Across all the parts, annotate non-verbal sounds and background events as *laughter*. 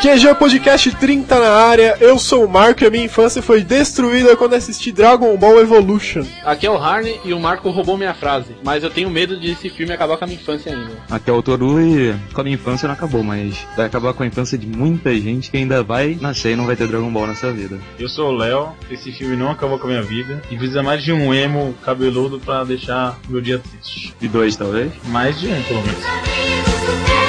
QG Podcast 30 na área, eu sou o Marco e a minha infância foi destruída quando assisti Dragon Ball Evolution. Aqui é o Harney e o Marco roubou minha frase, mas eu tenho medo de esse filme acabar com a minha infância ainda. Aqui é o Toru e com a minha infância não acabou, mas vai acabar com a infância de muita gente que ainda vai nascer e não vai ter Dragon Ball nessa vida. Eu sou o Léo, esse filme não acabou com a minha vida e precisa mais de um emo cabeludo pra deixar meu dia triste. E dois, talvez? Mais de um, pelo menos.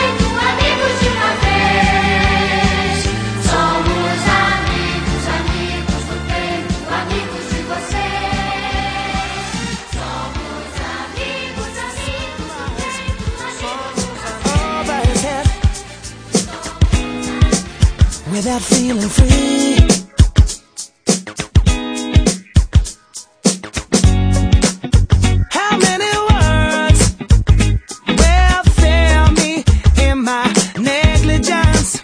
Without feeling free. How many words will fail me in my negligence?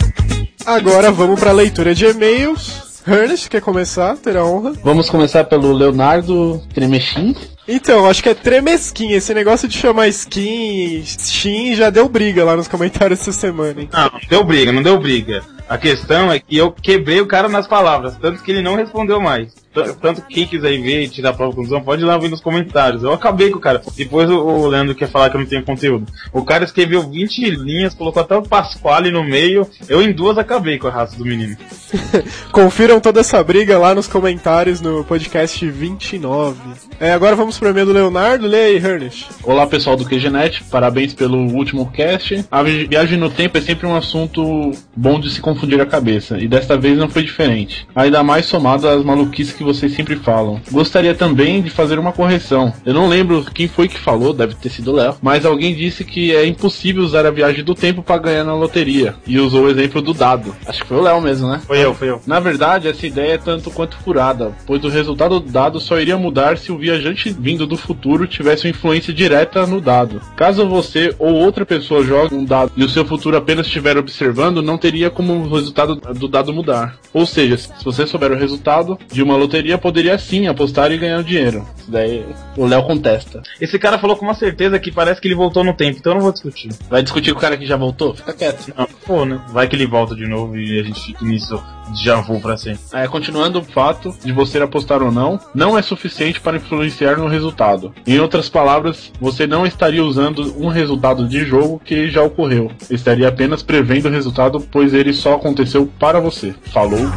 Agora vamos pra leitura de e-mails. Ernest, quer começar? Terá a honra. Vamos começar pelo Leonardo Tremechin. Então, acho que é tremesquim. Esse negócio de chamar skin, shin, já deu briga lá nos comentários essa semana, hein? Não deu briga, não deu briga. A questão é que eu quebrei o cara nas palavras, tanto que ele não respondeu mais. Tanto que quem quiser ir ver e tirar a própria conclusão, pode ir lá ver nos comentários. Eu acabei com o cara. Depois o, Leandro quer falar que eu não tenho conteúdo. O cara escreveu 20 linhas, colocou até o Pasquale no meio. Eu em duas acabei com a raça do menino. *laughs* Confiram toda essa briga lá nos comentários no podcast 29. É, agora vamos pro e-mail do Leonardo. Lê aí, Ernest. Olá pessoal do QGNet, parabéns pelo último cast. A vi- viagem no tempo é sempre um assunto bom de se confundir a cabeça, e desta vez não foi diferente. Ainda mais somado às maluquices que vocês sempre falam. Gostaria também de fazer uma correção. Eu não lembro quem foi que falou, deve ter sido o Léo, mas alguém disse que é impossível usar a viagem do tempo para ganhar na loteria, e usou o exemplo do dado. Acho que foi o Léo mesmo, né? Foi eu, foi eu. Na verdade, essa ideia é tanto quanto furada, pois o resultado do dado só iria mudar se o viajante vindo do futuro tivesse uma influência direta no dado. Caso você ou outra pessoa jogue um dado e o seu futuro apenas estiver observando, não teria como o resultado do dado mudar. Ou seja, se você souber o resultado de uma loteria, poderia sim apostar e ganhar dinheiro. Isso daí o Léo contesta. Esse cara falou com uma certeza que parece que ele voltou no tempo, então eu não vou discutir. Vai discutir com o cara que já voltou? Fica quieto. Não, pô, né? Vai que ele volta de novo e a gente fica nisso já vou pra sempre. É, continuando o fato de você apostar ou não, não é suficiente para influenciar no resultado. Em outras palavras, você não estaria usando um resultado de jogo que já ocorreu. Estaria apenas prevendo o resultado, pois ele só aconteceu para você. Falou.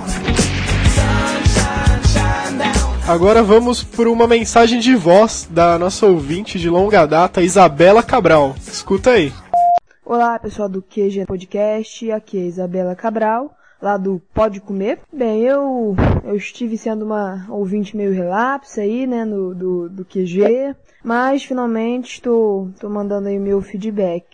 Agora vamos por uma mensagem de voz da nossa ouvinte de longa data, Isabela Cabral. Escuta aí. Olá, pessoal do QG Podcast, aqui é Isabela Cabral, lá do Pode Comer. Bem, eu, eu estive sendo uma ouvinte meio relapsa aí, né, no, do, do QG, mas finalmente estou, estou mandando aí o meu feedback.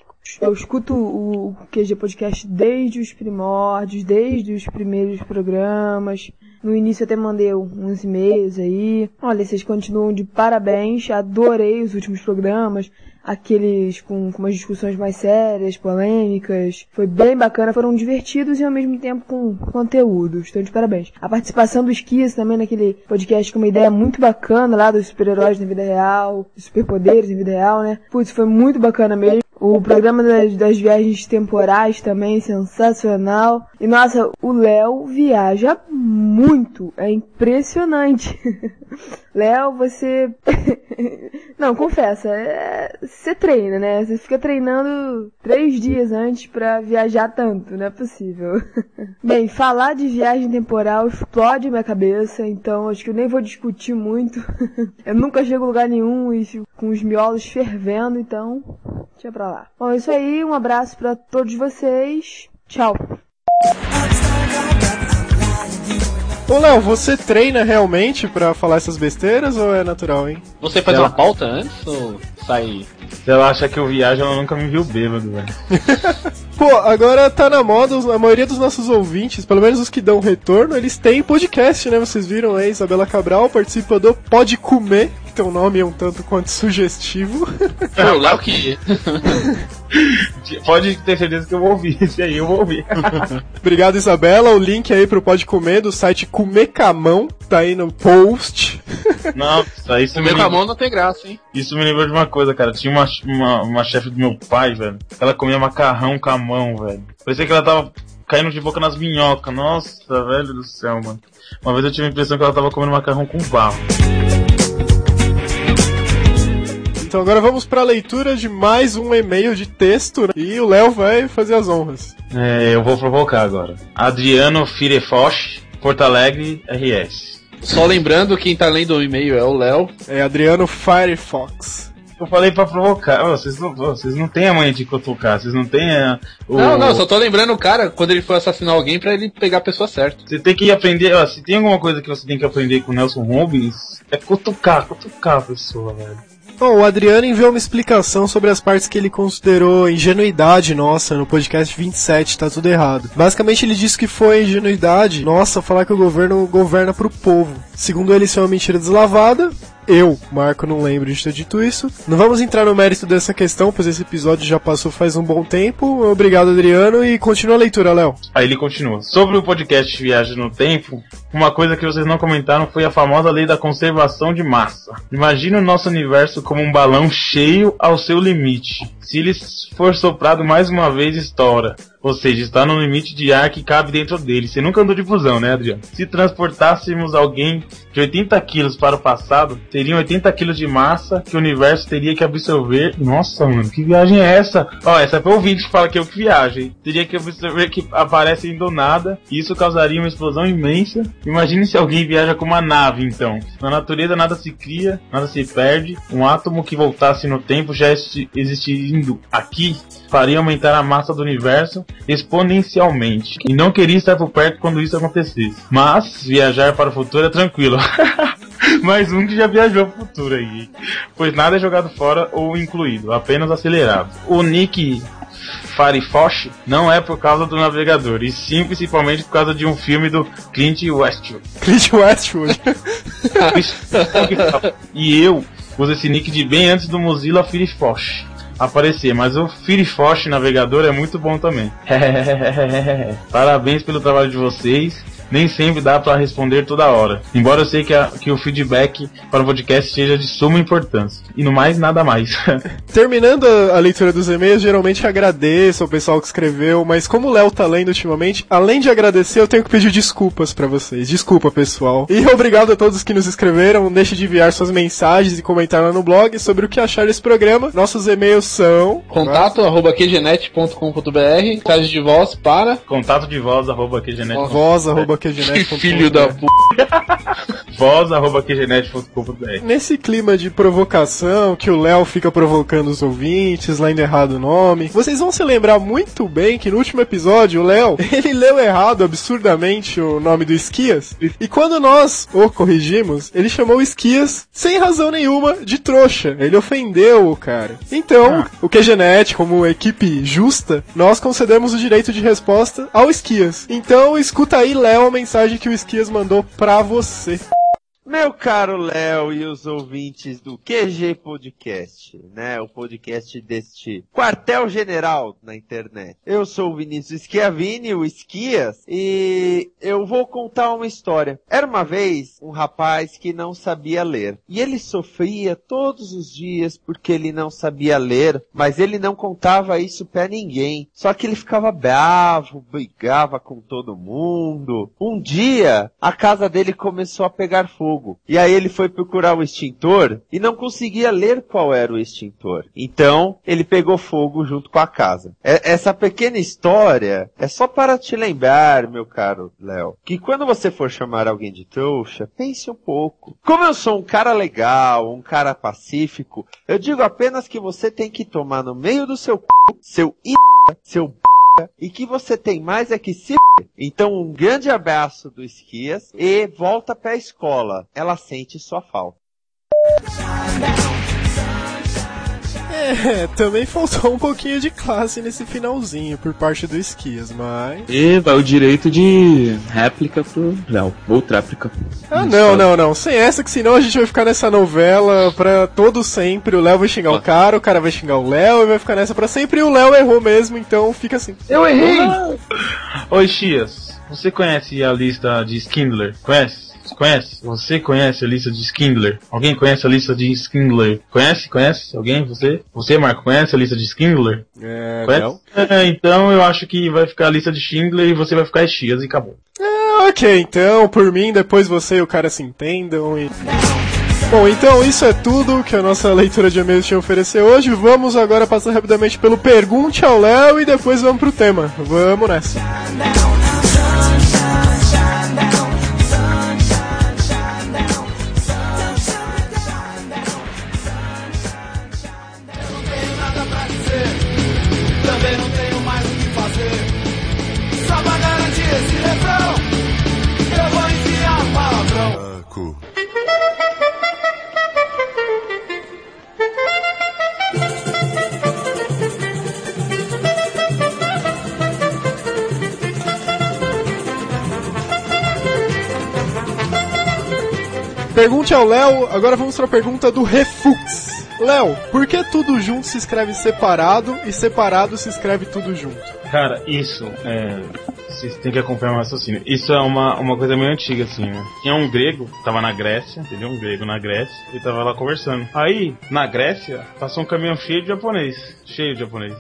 Eu escuto o, QG Podcast desde os primórdios, desde os primeiros programas. No início até mandei uns e-mails aí. Olha, vocês continuam de parabéns. Adorei os últimos programas. Aqueles com, com umas discussões mais sérias, polêmicas. Foi bem bacana, foram divertidos e ao mesmo tempo com conteúdo. Estou de parabéns. A participação do Esquias também naquele podcast com uma ideia muito bacana lá dos super-heróis na vida real, dos superpoderes na vida real, né? Putz, foi muito bacana mesmo. O programa das, das viagens temporais também, sensacional. E nossa, o Léo viaja muito. É impressionante. *laughs* Léo, você. *laughs* Não, confessa, é... você treina, né? Você fica treinando três dias antes pra viajar tanto, não é possível. *laughs* Bem, falar de viagem temporal explode minha cabeça, então acho que eu nem vou discutir muito. *laughs* eu nunca chego a lugar nenhum e fico com os miolos fervendo, então deixa pra lá. Bom, é isso aí, um abraço pra todos vocês. Tchau. Ô Léo, você treina realmente pra falar essas besteiras ou é natural, hein? Você faz Ela- uma pauta antes ou sai. Se ela acha que eu viajo, ela nunca me viu bêbado, velho. *laughs* Pô, agora tá na moda, a maioria dos nossos ouvintes, pelo menos os que dão retorno, eles têm podcast, né? Vocês viram aí, Isabela Cabral participa do Pode Comer, tem um nome um tanto quanto sugestivo. *laughs* Foi o Léo que. *laughs* Pode ter certeza que eu vou ouvir. Esse aí eu vou ouvir. *laughs* Obrigado, Isabela. O link aí pro Pode Comer do site Comer Camão tá aí no post. Não, isso O me, meu com a lembrou, mão não tem graça, hein? isso me lembrou de uma coisa, cara. Tinha uma, uma, uma chefe do meu pai, velho. Ela comia macarrão com a mão, velho. Parecia que ela tava caindo de boca nas minhocas. Nossa, velho do céu, mano. Uma vez eu tive a impressão que ela tava comendo macarrão com barro. Então agora vamos pra leitura de mais um e-mail de texto. né? E o Léo vai fazer as honras. É, eu vou provocar agora. Adriano Firefoch, Porto Alegre, RS. Só lembrando, quem tá lendo o e-mail é o Léo. É Adriano Firefox. Eu falei pra provocar. Ô, vocês, não, ô, vocês não têm a manha de cutucar, vocês não têm a. o- Não, não, só tô lembrando o cara quando ele foi assassinar alguém pra ele pegar a pessoa certa. Você tem que aprender, ó, se tem alguma coisa que você tem que aprender com o Nelson Rubens, é cutucar, cutucar a pessoa, velho. Bom, o Adriano enviou uma explicação sobre as partes que ele considerou ingenuidade nossa no podcast 27, tá tudo errado. Basicamente ele disse que foi ingenuidade nossa falar que o governo governa pro povo. Segundo ele, isso é uma mentira deslavada. Eu, Marco, não lembro de ter dito isso. Não vamos entrar no mérito dessa questão, pois esse episódio já passou faz um bom tempo. Obrigado, Adriano, e continua a leitura, Léo. Aí ele continua. Sobre o podcast Viagem no Tempo, uma coisa que vocês não comentaram foi a famosa lei da conservação de massa. Imagine o nosso universo como um balão cheio ao seu limite. Se ele for soprado mais uma vez, estoura. Ou seja, está no limite de ar que cabe dentro dele. Você nunca andou de busão, né, Adriano? Se transportássemos alguém de 80 quilos para o passado, seriam 80 quilos de massa que o universo teria que absorver. Nossa, mano, que viagem é essa? Ó, essa é pra ouvinte que fala que eu que viagem. Teria que absorver que aparecem do nada, e isso causaria uma explosão imensa. Imagine se alguém viaja com uma nave, então. Na natureza nada se cria, nada se perde. Um átomo que voltasse no tempo já existi- existindo aqui faria aumentar a massa do universo exponencialmente. E não queria estar por perto quando isso acontecesse. Mas viajar para o futuro é tranquilo. *laughs* Mais um que já viajou pro futuro aí. Pois nada é jogado fora ou incluído, apenas acelerado. O Nick Firefox não é por causa do navegador, e sim principalmente por causa de um filme do Clint Westwood. *laughs* Clint Westwood. e eu uso esse nick de bem antes do Mozilla Firefox aparecer, mas o Firefox navegador é muito bom também. *laughs* Parabéns pelo trabalho de vocês. Nem sempre dá para responder toda hora. Embora eu sei que, a- que o feedback para o podcast seja de suma importância. E no mais, nada mais. *laughs* Terminando a, a leitura dos e-mails, geralmente agradeço ao pessoal que escreveu, mas como o Léo tá lendo ultimamente, além de agradecer, eu tenho que pedir desculpas pra vocês. Desculpa, pessoal. E obrigado a todos que nos escreveram. Não deixe de enviar suas mensagens e comentar lá no blog sobre o que achar desse programa. Nossos e-mails são. Contato arroba qgenet.com.br, mensagem de voz para. Contato de voz, arroba. Voz, arroba Que QGNet.com.br. filho da puta. Voz, arroba QGNet.com.br. Nesse clima de provocação, que o Léo fica provocando os ouvintes, lendo errado o nome, vocês vão se lembrar muito bem que no último episódio, o Léo, *laughs* ele leu errado absurdamente o nome do Esquias, e quando nós o corrigimos, ele chamou o Esquias, sem razão nenhuma, de trouxa. Ele ofendeu o cara. Então, o QGNet, como equipe justa, nós concedemos o direito de resposta ao Esquias. Então, escuta aí, Léo, a mensagem que o Esquias mandou pra você. Meu caro Léo e os ouvintes do QG Podcast, né? O podcast deste quartel-general na internet. Eu sou o Vinícius Schiavini, o Esquias, e eu vou contar uma história. Era uma vez um rapaz que não sabia ler. E ele sofria todos os dias porque ele não sabia ler, mas ele não contava isso pra ninguém. Só que ele ficava bravo, brigava com todo mundo. Um dia, a casa dele começou a pegar fogo. E aí ele foi procurar o extintor e não conseguia ler qual era o extintor. Então, ele pegou fogo junto com a casa. É- essa pequena história é só para te lembrar, meu caro Léo, que quando você for chamar alguém de trouxa, pense um pouco. Como eu sou um cara legal, um cara pacífico, eu digo apenas que você tem que tomar no meio do seu c... seu i... seu b... e que você tem mais é que se. Então um grande abraço do Esquias e volta pra escola. Ela sente sua falta. É, também faltou um pouquinho de classe nesse finalzinho por parte do Esquias, mas. E vai o direito de réplica pro Léo. Ou tréplica. Ah, não, não, não. Sem essa, que senão a gente vai ficar nessa novela pra todo sempre. O Léo vai xingar o cara, o cara vai xingar o Léo e vai ficar nessa pra sempre. E o Léo errou mesmo, então fica assim. Eu errei! Oi, Chias. Você conhece a lista de Skindler? Conhece? Conhece? Você conhece a lista de Skindler? Alguém conhece a lista de Skindler? Conhece? Conhece? Alguém? Você? Você, Marco, conhece a lista de Skindler? É, Conhece? É, então eu acho que vai ficar a lista de Schindler e você vai ficar Chias e acabou. É, ok, então, por mim, depois você e o cara se entendam e. Bom, então isso é tudo que a nossa leitura de e-mails tinha oferecer hoje. Vamos agora passar rapidamente pelo Pergunte ao Léo e depois vamos pro tema. Vamos nessa. Pergunte ao Léo, agora vamos para a pergunta do Refux. Léo, por que tudo junto se escreve separado e separado se escreve tudo junto? Cara, isso é. Vocês têm que acompanhar o raciocínio. Isso é uma, uma coisa meio antiga, assim, né? Tinha um grego, tava na Grécia, entendeu? Um grego na Grécia, e tava lá conversando. Aí, na Grécia, passou um caminhão cheio de japonês. Cheio de japonês.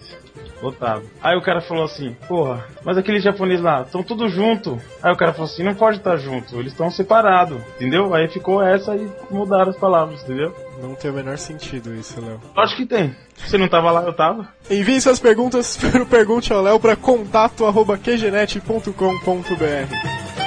Lotado. Aí o cara falou assim, porra, mas aqueles japoneses lá, estão tudo junto. Aí o cara falou assim, não pode estar junto, eles estão separados, entendeu? Aí ficou essa e mudaram as palavras, entendeu? Não tem o menor sentido isso, Léo. Acho que tem. Você não tava lá, eu tava. Envie suas perguntas para *laughs* o Pergunte ao Léo para contato.qgenet.com.br.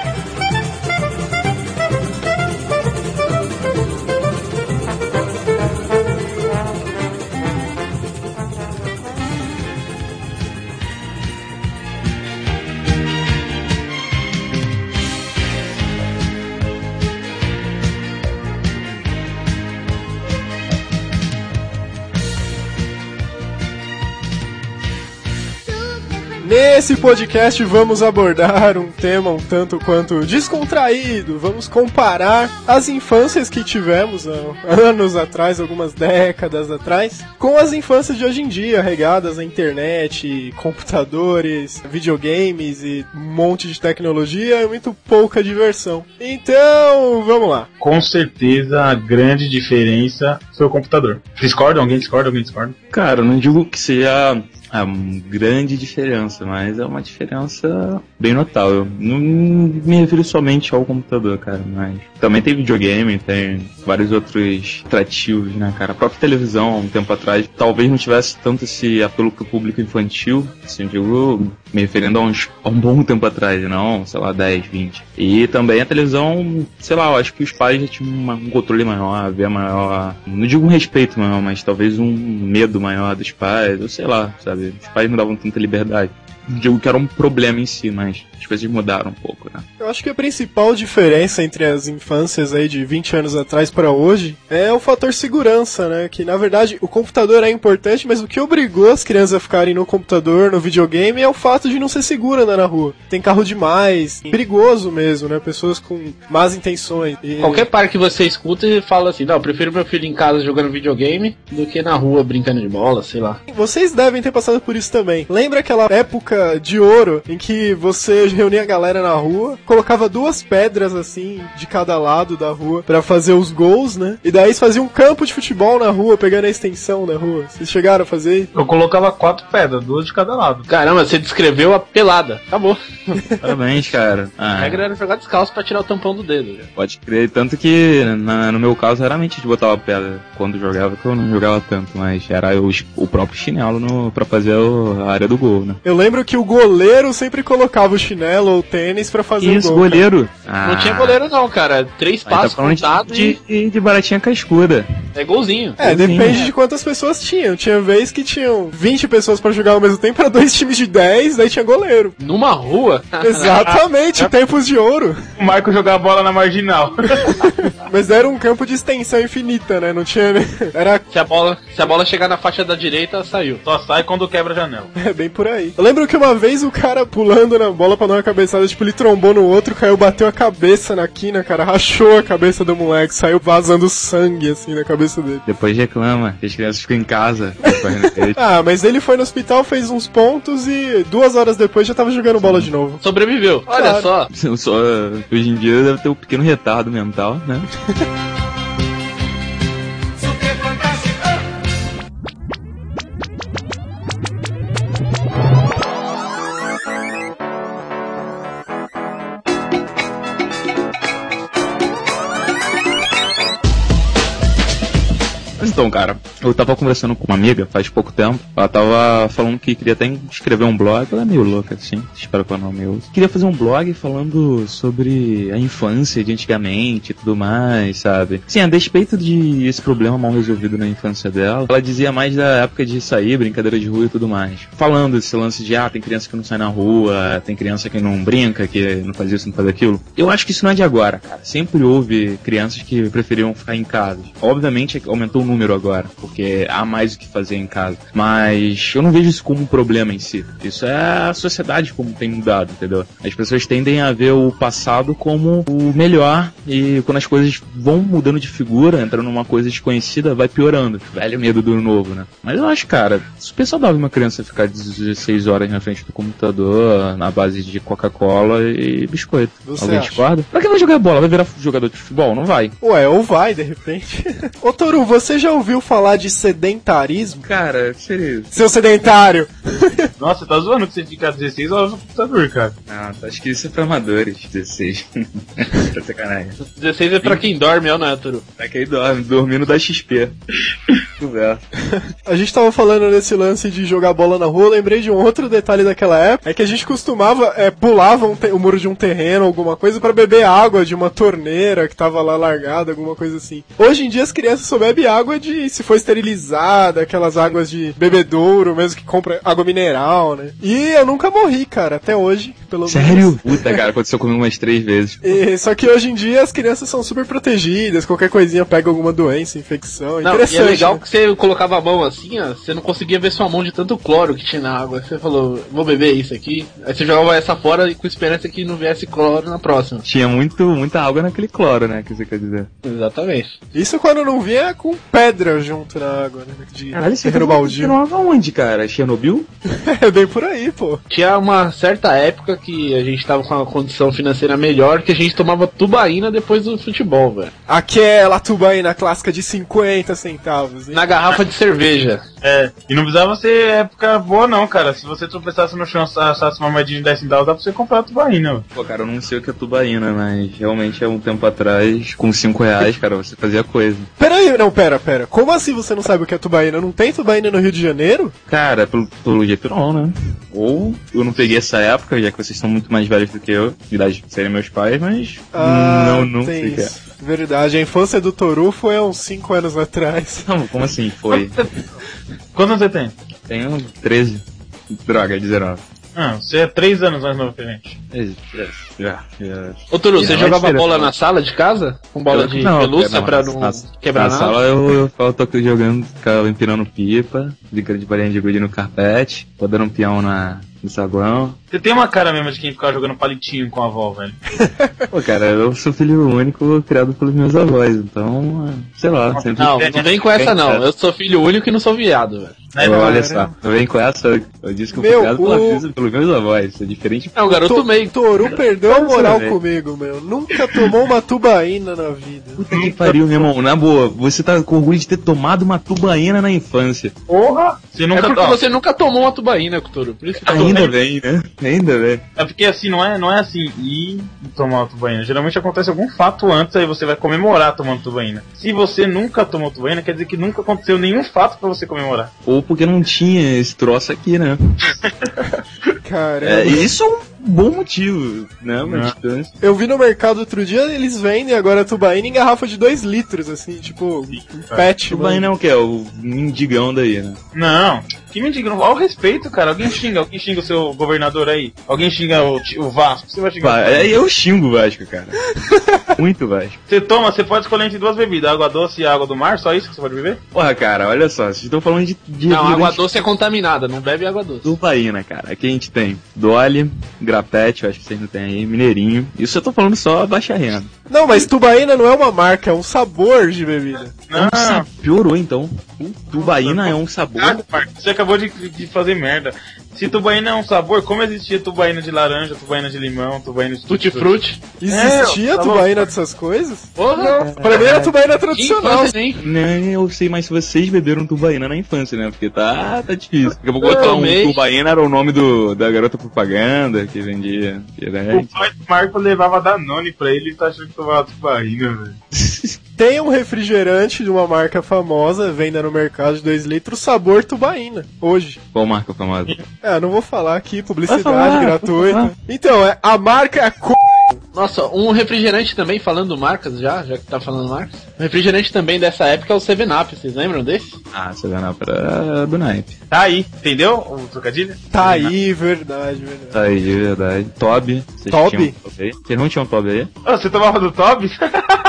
Nesse podcast vamos abordar um tema um tanto quanto descontraído. Vamos comparar as infâncias que tivemos há anos atrás, algumas décadas atrás, com as infâncias de hoje em dia, regadas à internet, computadores, videogames e um monte de tecnologia e muito pouca diversão. Então, vamos lá. Com certeza a grande diferença foi o computador. Discorda? Alguém discorda? Alguém discorda? Cara, não digo que seja a grande diferença, mas é uma diferença bem notável. Não me refiro somente ao computador, cara, mas também tem videogame, tem vários outros atrativos, né, cara? A própria televisão, um tempo atrás, talvez não tivesse tanto esse apelo pro público infantil, assim, digo, me referindo a, uns, a um bom tempo atrás, não, sei lá, 10, 20. E também a televisão, sei lá, eu acho que os pais já tinham uma- um controle maior, havia maior, não digo um respeito maior, mas talvez um medo maior dos pais, ou sei lá, sabe? Os pais não davam tanta liberdade. Digo que era um problema em si, mas as coisas mudaram um pouco, né? Eu acho que a principal diferença entre as infâncias aí de 20 anos atrás para hoje é o fator segurança, né? Que na verdade o computador é importante, mas o que obrigou as crianças a ficarem no computador, no videogame, é o fato de não ser seguro andar na rua. Tem carro demais, perigoso mesmo, né? Pessoas com más intenções. E- Qualquer pai que você escuta e fala assim, não, eu prefiro meu filho em casa jogando videogame do que na rua brincando de bola, sei lá. Vocês devem ter passado por isso também. Lembra aquela época de ouro em que você reunia a galera na rua, colocava duas pedras assim de cada lado da rua pra fazer os gols, né? E daí você fazia um campo de futebol na rua, pegando a extensão da rua. Vocês chegaram a fazer isso? Eu colocava quatro pedras, duas de cada lado. Caramba, você descreveu a pelada. Acabou. Parabéns, cara. *laughs* A Ah, regra era jogar descalço pra tirar o tampão do dedo. já. pode crer. Tanto que na- no meu caso, raramente a gente botava pedra quando jogava, que eu não jogava tanto, mas era o, o próprio chinelo no, pra fazer o- a área do gol, né? Eu lembro que o goleiro sempre colocava o chinelo ou o tênis pra fazer Isso, o gol. goleiro. Não tinha goleiro não, cara. Três Aí tá passos falando contados de, e... de, baratinha cascuda. É golzinho. É, depende de quantas pessoas tinham. Tinha vez que tinham 20 pessoas pra jogar ao mesmo tempo, pra dois times de 10, daí tinha goleiro. Numa rua. *laughs* Exatamente, *laughs* tempos de ouro. O Marco jogar a bola na marginal. *laughs* Mas era um campo de extensão infinita, né? Não tinha. Era Se a bola, se a bola chegar na faixa da direita, saiu. Só sai quando quebra a janela. é, bem por aí. Eu lembro que uma vez o cara pulando na bola pra dar uma cabeçada, tipo, ele trombou no outro, caiu, bateu a cabeça na quina, cara, rachou a cabeça do moleque, saiu vazando sangue, assim, na cabeça dele. Depois reclama que as crianças ficam em casa. *laughs* Ah, mas ele foi no hospital, fez uns pontos e duas horas depois já tava jogando bola de novo. Sobreviveu. Olha Claro. só. Só, hoje em dia deve ter um pequeno retardo mental, né? *laughs* cara, eu tava conversando com uma amiga faz pouco tempo. Ela tava falando que queria até escrever um blog. Ela é meio louca, assim. Espero que ela não me ouça. Queria fazer um blog falando sobre a infância de antigamente e tudo mais, sabe? Sim, a despeito de esse problema mal resolvido na infância dela, ela dizia mais da época de sair, brincadeira de rua e tudo mais. Falando desse lance de, ah, tem criança que não sai na rua, tem criança que não brinca, que não faz isso, não faz aquilo. Eu acho que isso não é de agora, cara. Sempre houve crianças que preferiam ficar em casa. Obviamente aumentou o número agora, porque há mais o que fazer em casa. Mas eu não vejo isso como um problema em si. Isso é a sociedade como tem mudado, entendeu? As pessoas tendem a ver o passado como o melhor e quando as coisas vão mudando de figura, entrando numa coisa desconhecida, vai piorando. Velho medo do novo, né? Mas eu acho, cara, super saudável uma criança ficar 16 horas na frente do computador na base de Coca-Cola e biscoito. Você Alguém acha? discorda? Pra que vai jogar bola? Vai virar jogador de futebol? Não vai. Ué, ou vai, de repente. *laughs* Ô Toru, você já ouviu falar de sedentarismo? Cara, seria isso. Seu sedentário! *laughs* Nossa, tá zoando que você fica 16 horas no computador, cara. Ah, acho que isso é pra amadores, 16. *laughs* tá sacanagem. 16 é pra quem dorme, é ou não é, Turu? Tá que aí dorme, dormindo da XP. Conversa. *laughs* A gente tava falando nesse lance de jogar bola na rua, lembrei de um outro detalhe daquela época, é que a gente costumava, é, pulava um o muro de um terreno, alguma coisa, pra beber água de uma torneira que tava lá largada, alguma coisa assim. Hoje em dia as crianças só bebem água de, se for esterilizada, aquelas águas de bebedouro, mesmo que compra água mineral, né? E eu nunca morri, cara, até hoje, pelo menos. Sério? Puta, cara, aconteceu comigo umas três vezes. E- só que hoje em dia as crianças são super protegidas, qualquer coisinha pega alguma doença, infecção. Não, e Interessante. é legal né? que você colocava a mão assim, ó, você não conseguia ver sua mão de tanto cloro que tinha na água. Você falou, vou beber isso aqui. Aí você jogava essa fora com esperança que não viesse cloro na próxima. Tinha muito, muita água naquele cloro, né, que você quer dizer. Exatamente. Isso quando não vinha com pedra junto na água, né? De Caralho, você terreno tá baldio. falando onde, cara? Chernobyl? *laughs* É bem por aí, pô. Tinha uma certa época que a gente tava com uma condição financeira melhor que a gente tomava tubaína depois do futebol, velho. Aquela tubaína clássica de 50 centavos. hein? Na garrafa de cerveja. É, e não precisava ser época boa não, cara. Se você tropeçasse no chão, achasse uma moedinha de 10 centavos, dá pra você comprar a tubaína. velho. Pô, cara, eu não sei o que é tubaína, mas realmente há um tempo atrás, com 5 reais, cara, você fazia coisa. Pera aí, não, pera, pera. Como assim você não sabe o que é tubaína? Não tem tubaína no Rio de Janeiro? Cara, pelo, pelo jeito não, né? Ou eu não peguei essa época, já que vocês são muito mais velhos do que eu, de idade de serem meus pais, mas não, não tem sei que é. isso. Verdade, a infância do Toru foi há uns 5 anos atrás. *laughs* Não, como assim? Foi. Quantos anos você tem? Tenho 13. Droga, 19. Ah, você é 3 anos mais novo que a gente. É, é, já, já. Ô Turu, Não, você é jogava bola na sala de casa? Com bola de Não, pelúcia não, pra na- não na- quebrar Na nada? sala eu, eu, *laughs* eu tô jogando, ficava empinando pipa, brincando de bolinha de gude no carpete, rodando um peão na, no saguão. Você tem uma cara mesmo de quem ficava jogando palitinho com a avó, velho. *laughs* Pô, cara, eu sou filho único criado pelos meus avós, então, é, sei lá, sempre... Não, não vem com essa não. Eu sou filho único e não sou viado, velho. Não, olha só, eu venho com essa, eu disse que eu fui criado pela, o- filha- pelos meus avós, isso é diferente. É o garoto To- meio. Toru perdeu a moral comigo, meu. Nunca tomou uma tubaína na vida. Puta que pariu, meu irmão, na boa, você tá com orgulho de ter tomado uma tubaína na infância. Porra! Você É nunca porque ó, você nunca tomou uma tubaína, Toro. Por isso que Ainda bem, né? Ainda bem. É porque assim, não é, não é assim, ir e tomar tubaína. Geralmente acontece algum fato antes, aí você vai comemorar tomando tubaína. Se você nunca tomou tubaína, quer dizer que nunca aconteceu nenhum fato pra você comemorar. Ou porque não tinha esse troço aqui, né? *laughs* Caramba. É, isso é um bom motivo, né? Uma distância. Eu vi no mercado outro dia, eles vendem agora tubaína em garrafa de 2 litros, assim, tipo, um pet, Tubaína é o que? É o mendigão daí, né? Não, que mentira, olha o respeito, cara. Alguém xinga, alguém xinga o seu governador aí. Alguém xinga o, o Vasco, você vai xingar. Vai, aí eu xingo o Vasco, cara. *laughs* Muito Vasco. Você toma, você pode escolher entre duas bebidas, água doce e água do mar, só isso que você pode beber? Porra, cara, olha só, vocês estão falando de, de Não, água doce é contaminada, não bebe água doce. tubaína, cara. Aqui a gente tem Dolly, Grapete, eu acho que vocês não tem aí, Mineirinho. Isso eu tô falando só baixa renda. Não, mas tubaína não é uma marca, é um sabor de bebida. É um sa- Piorou então. Tubaína é um sabor. Ah, você acabou de, de fazer merda. Se tubaína é um sabor, como existia tubaína de laranja, tubaína de limão, tubaína de Tutti frutti. Existia É, tá tubaína dessas coisas? Porra! Pra mim era tubaína tradicional. infância, hein? Não, eu sei, mas se vocês beberam Tubaína na infância, né? Porque tá, tá difícil. Daqui a pouco Eu botar um. Tubaína era o nome do, da garota propaganda que vendia O pai do Marco levava Danone pra ele e tá achando que tomava tubaína, velho. *laughs* Tem um refrigerante de uma marca famosa, venda no mercado de 2 litros, sabor tubaína, hoje. Qual marca famosa? É, não vou falar aqui, publicidade falar, gratuita. Então, é, a marca é co... Nossa, um refrigerante também, falando marcas já, já que tá falando marcas. Um refrigerante também dessa época é o 7-Up, vocês lembram desse? Ah, você vai na pra do naipe. Tá aí, entendeu o trocadilho? Tá aí, verdade, verdade. Tá aí, de verdade. Toby. Vocês Toby? tinham? Vocês não tinham Toby aí? Ô, você tomava do Toby? *laughs*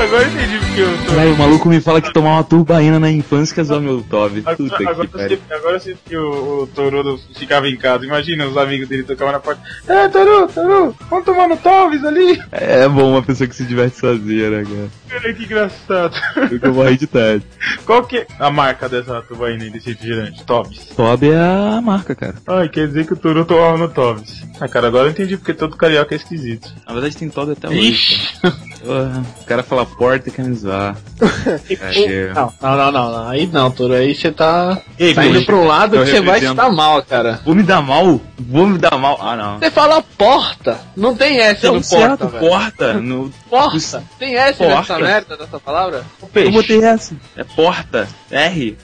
Agora entendi o maluco me fala que tomava tubaína na infância que é só meu. Puta Agora, agora, que eu sei porque o, o Torudo ficava em casa. Imagina os amigos dele tocavam na porta. É, Toru, Toru, vamos tomar no Tovis ali. É bom uma pessoa que se diverte sozinha, né, cara? Olha que engraçado. Eu que morri de tarde. Qual que é a marca dessa tubaína aí, desse refrigerante? Tovis. Toby é a marca, cara. Ai, quer dizer que o Toru tomava no Tovis. Ah, cara, agora eu entendi porque todo carioca é esquisito. Na verdade tem Toby até hoje. Ixi! Porra, o cara fala porta e quer zoar. *laughs* Aí, Não, não, não, não, não. Aí não, Toro. Aí você tá Ei, saindo bicho, pra um lado que você vai se dar mal, cara. Vou me dar mal? Vou me dar mal? Ah, não. Você fala porta. Não tem S Deu no certo, porta, velho. porta. No... Porta. Tem S Porta. nessa merda, dessa palavra? Eu botei essa. É porta. R.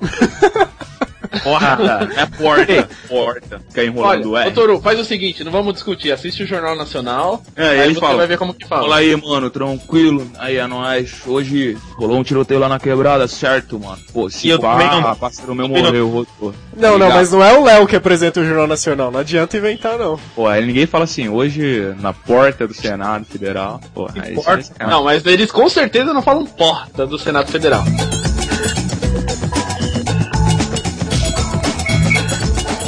*laughs* Porta. É porta. Porta. Fica enrolando o Olha, ô R. Toru, faz o seguinte, não vamos discutir. Assiste o Jornal Nacional. É, aí ele você fala. vai ver como que fala. Fala aí, mano, tranquilo. Aí, é nóis. Hoje rolou um tiroteio lá na quebrada, certo, mano? Pô, se E pá, não- parceiro meu não- morreu. Não, não, Ligado? mas não é o Léo que apresenta o Jornal Nacional, não adianta inventar, não. Pô, aí ninguém fala assim, hoje na porta do Senado Federal. Pô, aí isso sacanagem. Não, mas eles com certeza não falam porta do Senado Federal.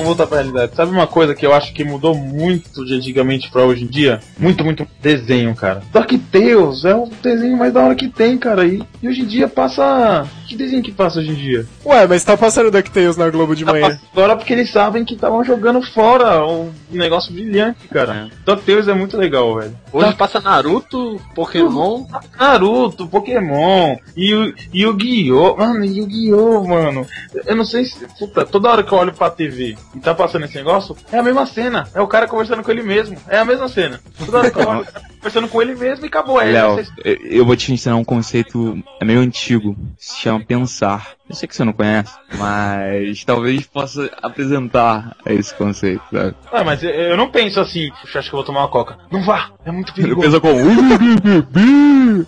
Vamos voltar pra realidade. Sabe uma coisa que eu acho que mudou muito de antigamente pra hoje em dia? Muito, muito desenho, cara. DuckTales é o desenho mais da hora que tem, cara. E, e hoje em dia passa. Que desenho que passa hoje em dia? Ué, mas tá passando DuckTales na Globo de Tá manhã. agora porque eles sabem que estavam jogando fora um negócio brilhante, cara. DuckTales é muito legal, velho. Hoje passa Naruto, Pokémon. Naruto, Pokémon, Yu- Yu-Gi-Oh! Mano, Yu-Gi-Oh! Mano. Eu não sei se. Puta, toda hora que eu olho pra TV e tá passando esse negócio, é a mesma cena. É o cara conversando com ele mesmo. É a mesma cena. Toda hora *laughs* conversando com ele mesmo e acabou. É, Léo, eu- eu vou te ensinar um conceito é meio antigo, se chama pensar. Eu sei que você não conhece, mas talvez possa apresentar esse conceito, sabe? Ah, mas eu- eu não penso assim, "Puxa, acho que eu vou tomar uma coca. Não vá, é muito perigoso. pensa como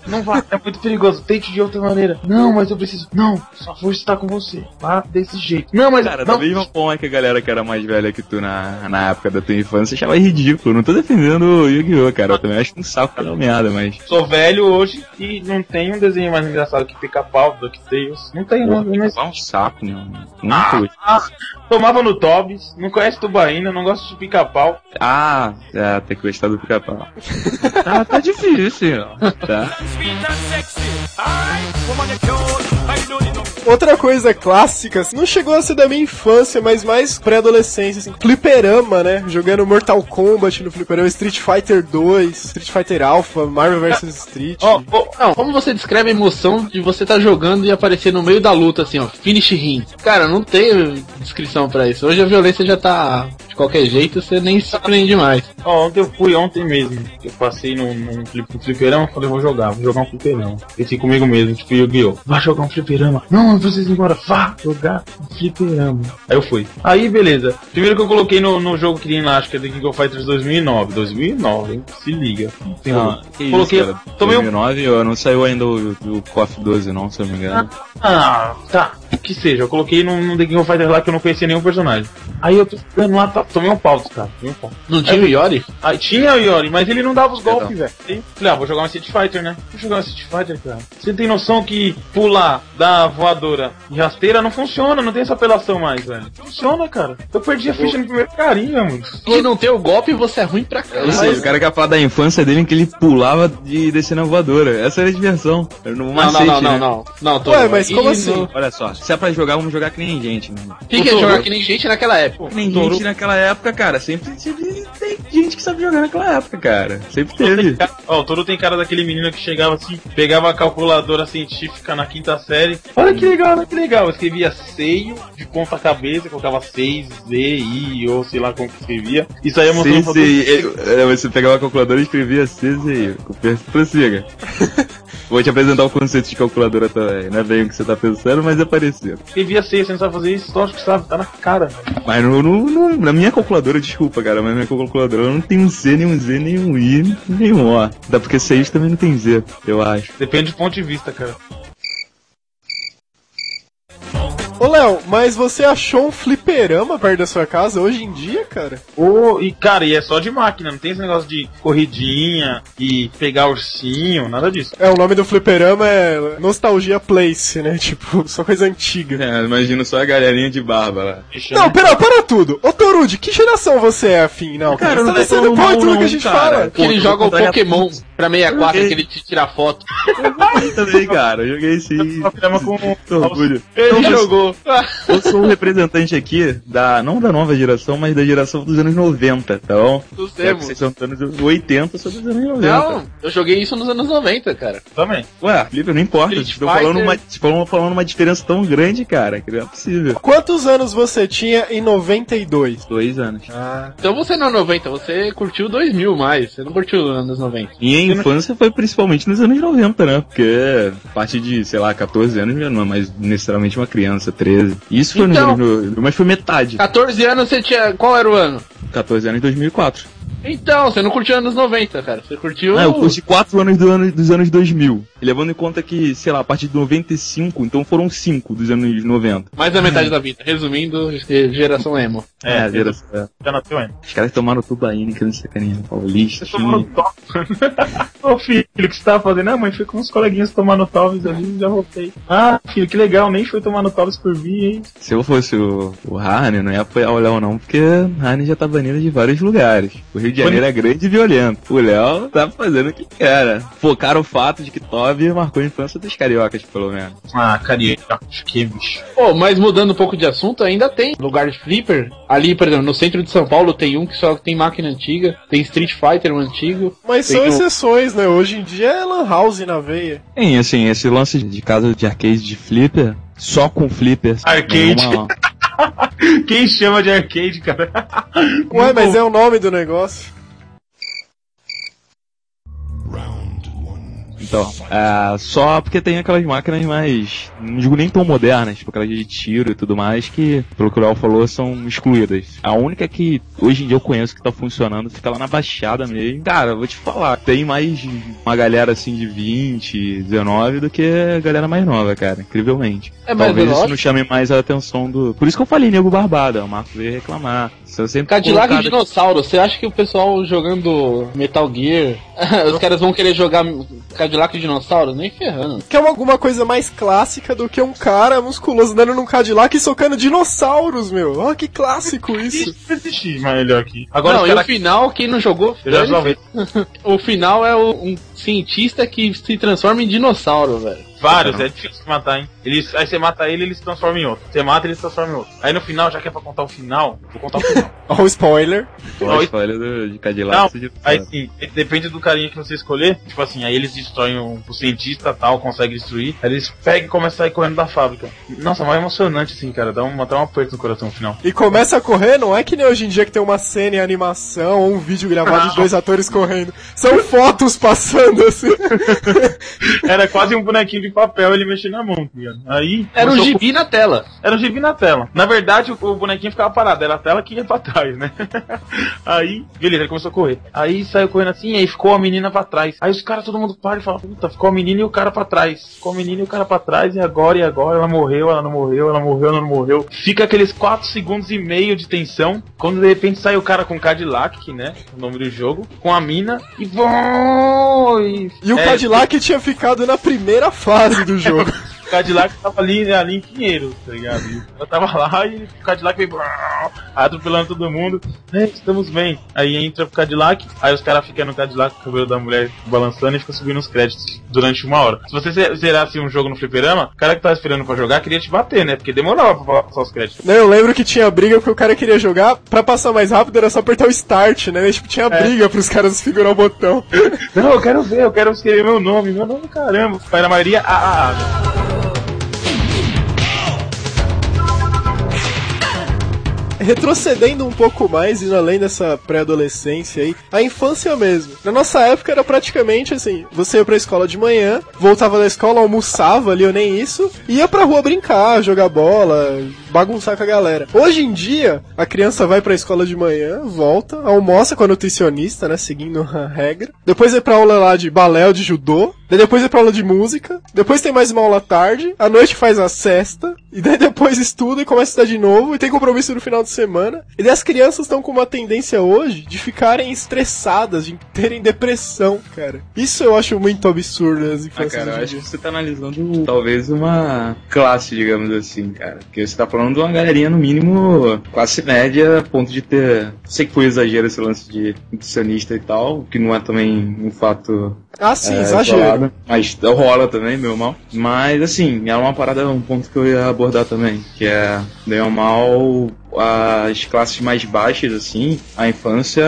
Não vá, é muito perigoso. Tente de outra maneira. Não, mas eu preciso. Não, só vou estar com você. Vá desse jeito. Não, mas. Cara, não. da mesma forma que a galera que era mais velha que tu na, na época da tua infância achava ridículo. Não tô defendendo o Yu-Gi-Oh, cara. Eu também acho um saco aquela meada, mas. Sou velho hoje e não tem um desenho mais engraçado que Pica-Pau, DuckTales. Não tem, não. não Porra, é um saco. Não curte. Ah, tomava no Tobis, não conhece Tubaína, não gosta de pica-pau. Ah, é, tem que gostar do pica-pau. *laughs* ah, tá difícil, ó. Tá. Outra coisa clássica, assim, não chegou a ser da minha infância, mas mais pré-adolescência, assim, fliperama, né? Jogando Mortal Kombat no fliperama, Street Fighter 2, Street Fighter Alpha, Marvel vs Street. Ó, ó, não, como você descreve a emoção de você estar jogando e aparecer no meio da luta, assim, ó, finish him? Cara, não tem descrição pra isso. Hoje a violência já tá De qualquer jeito, você nem se surpreende mais. Ó, ontem eu fui, ontem mesmo. Eu passei num, num num fliperama, falei, vou jogar, vou jogar um fliperama. Pensei comigo mesmo, tipo, Yu-Gi-Oh! Vai jogar um fliperama. Não, ir embora, vá jogar um fliperama. Aí eu fui. Aí, beleza. Primeiro que eu coloquei no, no jogo que tem lá, acho que é The King of Fighters 2009. 2009, hein? Se liga. Tem jogo. que Coloquei- isso, cara. tomei um- 2009 eu- não saiu ainda o, o KOF 12 não, se eu não me engano. Ah, tá. Que seja, eu coloquei no, no The King of Fighters lá que eu não conhecia nenhum personagem. Aí eu tô ficando lá, tá, tomei um pau, cara. Tomei um. Não tinha o Yori? Aí tinha o Yori, mas ele não dava os golpes, velho. Falei, ah, vou jogar um Street Fighter, né? Vou jogar um Street Fighter, cara. Você tem noção que pular da voadora de rasteira não funciona, não tem essa apelação mais, velho. Funciona, cara. Eu perdi a ficha no primeiro carinho, mano. Se não ter o golpe, você é ruim pra caralho. seja, o cara quer falar da infância dele em que ele pulava de descer na voadora. Essa era a diversão. Era no Não, não, macete, não, não, né? não. Não, tô Ué, mas como E assim? no- Olha só, se é pra jogar, vamos jogar que nem gente, mano. Quem quer jogar que nem gente naquela época? Que nem gente naquela época, cara. Sempre, sempre tem gente que sabe jogar naquela época, cara. Sempre teve. Ó, o Toru tem cara daquele menino que chegava assim, pegava a calculadora científica na quinta série. Olha que legal, olha que legal. Eu escrevia seio de ponta cabeça, colocava 6, Z, I, ou sei lá como que escrevia. E saía mostrando todo CZI. É, Você pegava a calculadora e escrevia CZI. Prossiga. *laughs* Vou te apresentar o conceito de calculadora também. Não é bem o que você tá pensando, mas é parecido. Escrevia seio, você não sabe fazer isso, lógico que sabe, tá na cara. Mas no- no- na minha calculadora, desculpa, cara, mas minha calculadora não tem um C, nem um Z, nem um I, nem um O. Dá porque 6 também não tem Z, eu acho. Depende do ponto de vista, cara. Léo, mas você achou um fliperama perto da sua casa hoje em dia, cara? Ô, e cara, e é só de máquina, não tem esse negócio de corridinha e pegar ursinho, nada disso. É, o nome do fliperama é Nostalgia Place, né? *laughs* Tipo, só coisa antiga. É, imagino só a galerinha de barba lá. Não, pera, para tudo. Ô Torude, que geração você é afim? Não, Cara, cara, eu você não tá descendo falando pau tudo que a gente cara. fala. Que ele joga o Pokémon pra 64, Joguei. que ele te tira foto. Eu também, cara, eu joguei sim. Programa com orgulho. Ele Então, jogou. Eu sou um representante aqui da, não da nova geração, mas da geração dos anos 90, tá bom? Do que vocês são dos anos 80, eu sou dos anos 90. Não, eu joguei isso nos anos 90, cara. também. Ué, Flipper, não importa. Estou falando Fighter. uma, estou falando uma diferença tão grande, cara, que não é possível. Quantos anos você tinha em 92? Dois anos. Então você não é 90, você curtiu 2000 mais, você não curtiu os anos 90. Minha infância foi principalmente nos anos 90, né? Porque a partir de, sei lá, 14 anos já não é mais necessariamente uma criança, 13. Isso foi Então- anos 90, mas foi metade. 14 anos você tinha. Qual era o ano? 14 anos em 2004. Então, você não curtiu anos 90, cara. Você curtiu. Ah, eu curti 4 anos, do ano dos anos 2000. E levando em conta que, sei lá, a partir de 95, então foram 5 dos anos 90. Mais da metade da vida. Resumindo, geração emo. É, a geração. é. Já nasceu ainda. Os caras tomaram tubaína, que não sacaninha. Paulista. Você tomou no top. Ô filho, o que você tava fazendo? Ah, mãe, fui com uns coleguinhas tomar no Talvez ali e já voltei. Ah, filho, que legal, nem foi tomar no Talvez por mim, hein? Se eu fosse o, o Harney, não ia apoiar o Léo não, porque Harney já tá banido de vários lugares. O Rio de Janeiro é grande e violento. O Léo tá fazendo o que quer. né? Focaram o fato de que Toby marcou a infância dos cariocas, pelo menos. Ah, carioca, acho que bicho. Pô, mas mudando um pouco de assunto, ainda tem lugar de flipper. Ali, por exemplo, no centro de São Paulo tem um que só tem máquina antiga, tem Street Fighter um antigo. Mas são um- exceções, né? Hoje em dia é Lan House na veia. Sim, assim, esse lance de casa de arcade de flipper, só com flipper. Arcade. nenhuma- *laughs* Quem chama de arcade, cara? Ué, mas é o nome do negócio. Então, é, só porque tem aquelas máquinas mais, não digo nem tão modernas, tipo aquelas de tiro e tudo mais, que, pelo que o Léo falou, são excluídas. A única que hoje em dia eu conheço que tá funcionando fica lá na Baixada mesmo. Cara, eu vou te falar, tem mais uma galera assim de 20, 19 do que a galera mais nova, cara, incrivelmente. É, Talvez isso não chame mais a atenção do. Por isso que eu falei, nego barbada, o Marco veio reclamar. Cadillac colocar- e dinossauro, você acha que o pessoal jogando Metal Gear, *laughs* os caras vão querer jogar Cadillac e dinossauro? Nem ferrando. Que é uma- alguma coisa mais clássica do que um cara musculoso andando num Cadillac e socando dinossauros, meu. Olha que clássico isso. Não existe melhor aqui. Agora não, e o final, quem não jogou, Eu já joguei. *laughs* o final é o- um cientista que se transforma em dinossauro, velho. Vários, é difícil de matar, hein? Eles, aí você mata ele, ele se transforma em outro. Você mata, ele se transforma em outro. Aí no final, já que é pra contar o final, vou contar o final. *laughs* Ó, o spoiler. Olha a spoiler do, de Cadillac. Não, aí sim, depende do carinha que você escolher. Tipo assim, aí eles destroem o, o cientista tal, consegue destruir. Aí eles pegam e começam a sair correndo da fábrica. Nossa, mas é emocionante assim, cara. Dá um, até um aperto no coração no final. E começa a correr, não é que nem hoje em dia que tem uma cena em animação ou um vídeo gravado de dois atores correndo. São fotos passando assim. *laughs* Era quase um bonequinho de papel ele mexendo na mão, tá ligado? Aí. Era um gibi na tela. Era um gibi na tela. Na verdade, o, o bonequinho ficava parado, era a tela que ia pra trás, né? *laughs* aí, beleza, ele começou a correr. Aí saiu correndo assim, aí ficou a menina pra trás. Aí os caras, todo mundo para e fala, puta, ficou a menina e o cara pra trás. Ficou a menina e o cara pra trás, e agora, e agora, ela morreu, ela não morreu, ela morreu, ela não morreu. Fica aqueles 4 segundos e meio de tensão, quando de repente sai o cara com Cadillac, que, né, o nome do jogo, com a mina, e vão... E, E o é, Cadillac tinha ficado na primeira fase do jogo. *laughs* Cadillac tava ali, ali em Pinheiro, tá ligado? E eu tava lá e o Cadillac veio atropelando todo mundo. É, estamos bem. Aí entra o Cadillac, aí os caras ficam no Cadillac com o cabelo da mulher balançando e fica subindo os créditos durante uma hora. Se você ze- zerasse um jogo no fliperama, o cara que tava esperando pra jogar queria te bater, né? Porque demorava pra passar os créditos. Né, Eu lembro que tinha briga porque o cara queria jogar, pra passar mais rápido era só apertar o start, né? Tipo, tinha briga pros caras segurar o botão. *laughs* Não, eu quero ver, eu quero escrever meu nome, meu nome, caramba. Mas na maioria, a, a, a. Retrocedendo um pouco mais, indo além dessa pré-adolescência aí, a infância mesmo. Na nossa época era praticamente assim: você ia pra escola de manhã, voltava da escola, almoçava ali ou nem isso, ia pra rua brincar, jogar bola, bagunçar com a galera. Hoje em dia, a criança vai pra escola de manhã, volta, almoça com a nutricionista, né? Seguindo a regra. Depois vai pra aula lá de balé ou de judô. Daí depois vai pra aula de música. Depois tem mais uma aula tarde. À noite faz a cesta. E daí *laughs* depois estuda e começa a estudar de novo. E tem compromisso no final de semana. E as crianças estão com uma tendência hoje de ficarem estressadas, de terem depressão, cara. Isso eu acho muito absurdo nas Ah, infâncias. cara, eu acho que você tá analisando talvez uma classe, digamos assim, cara. Porque você tá falando de uma galerinha, no mínimo, classe média, a ponto de ter. Sei que foi exagero esse lance de nutricionista e tal, que não é também um fato Ah, sim, é, exagero. mas rola também, meu mal. Mas assim, é uma parada, um ponto que eu ia abordar também, que é, meio mal, as classes mais baixas, assim, a infância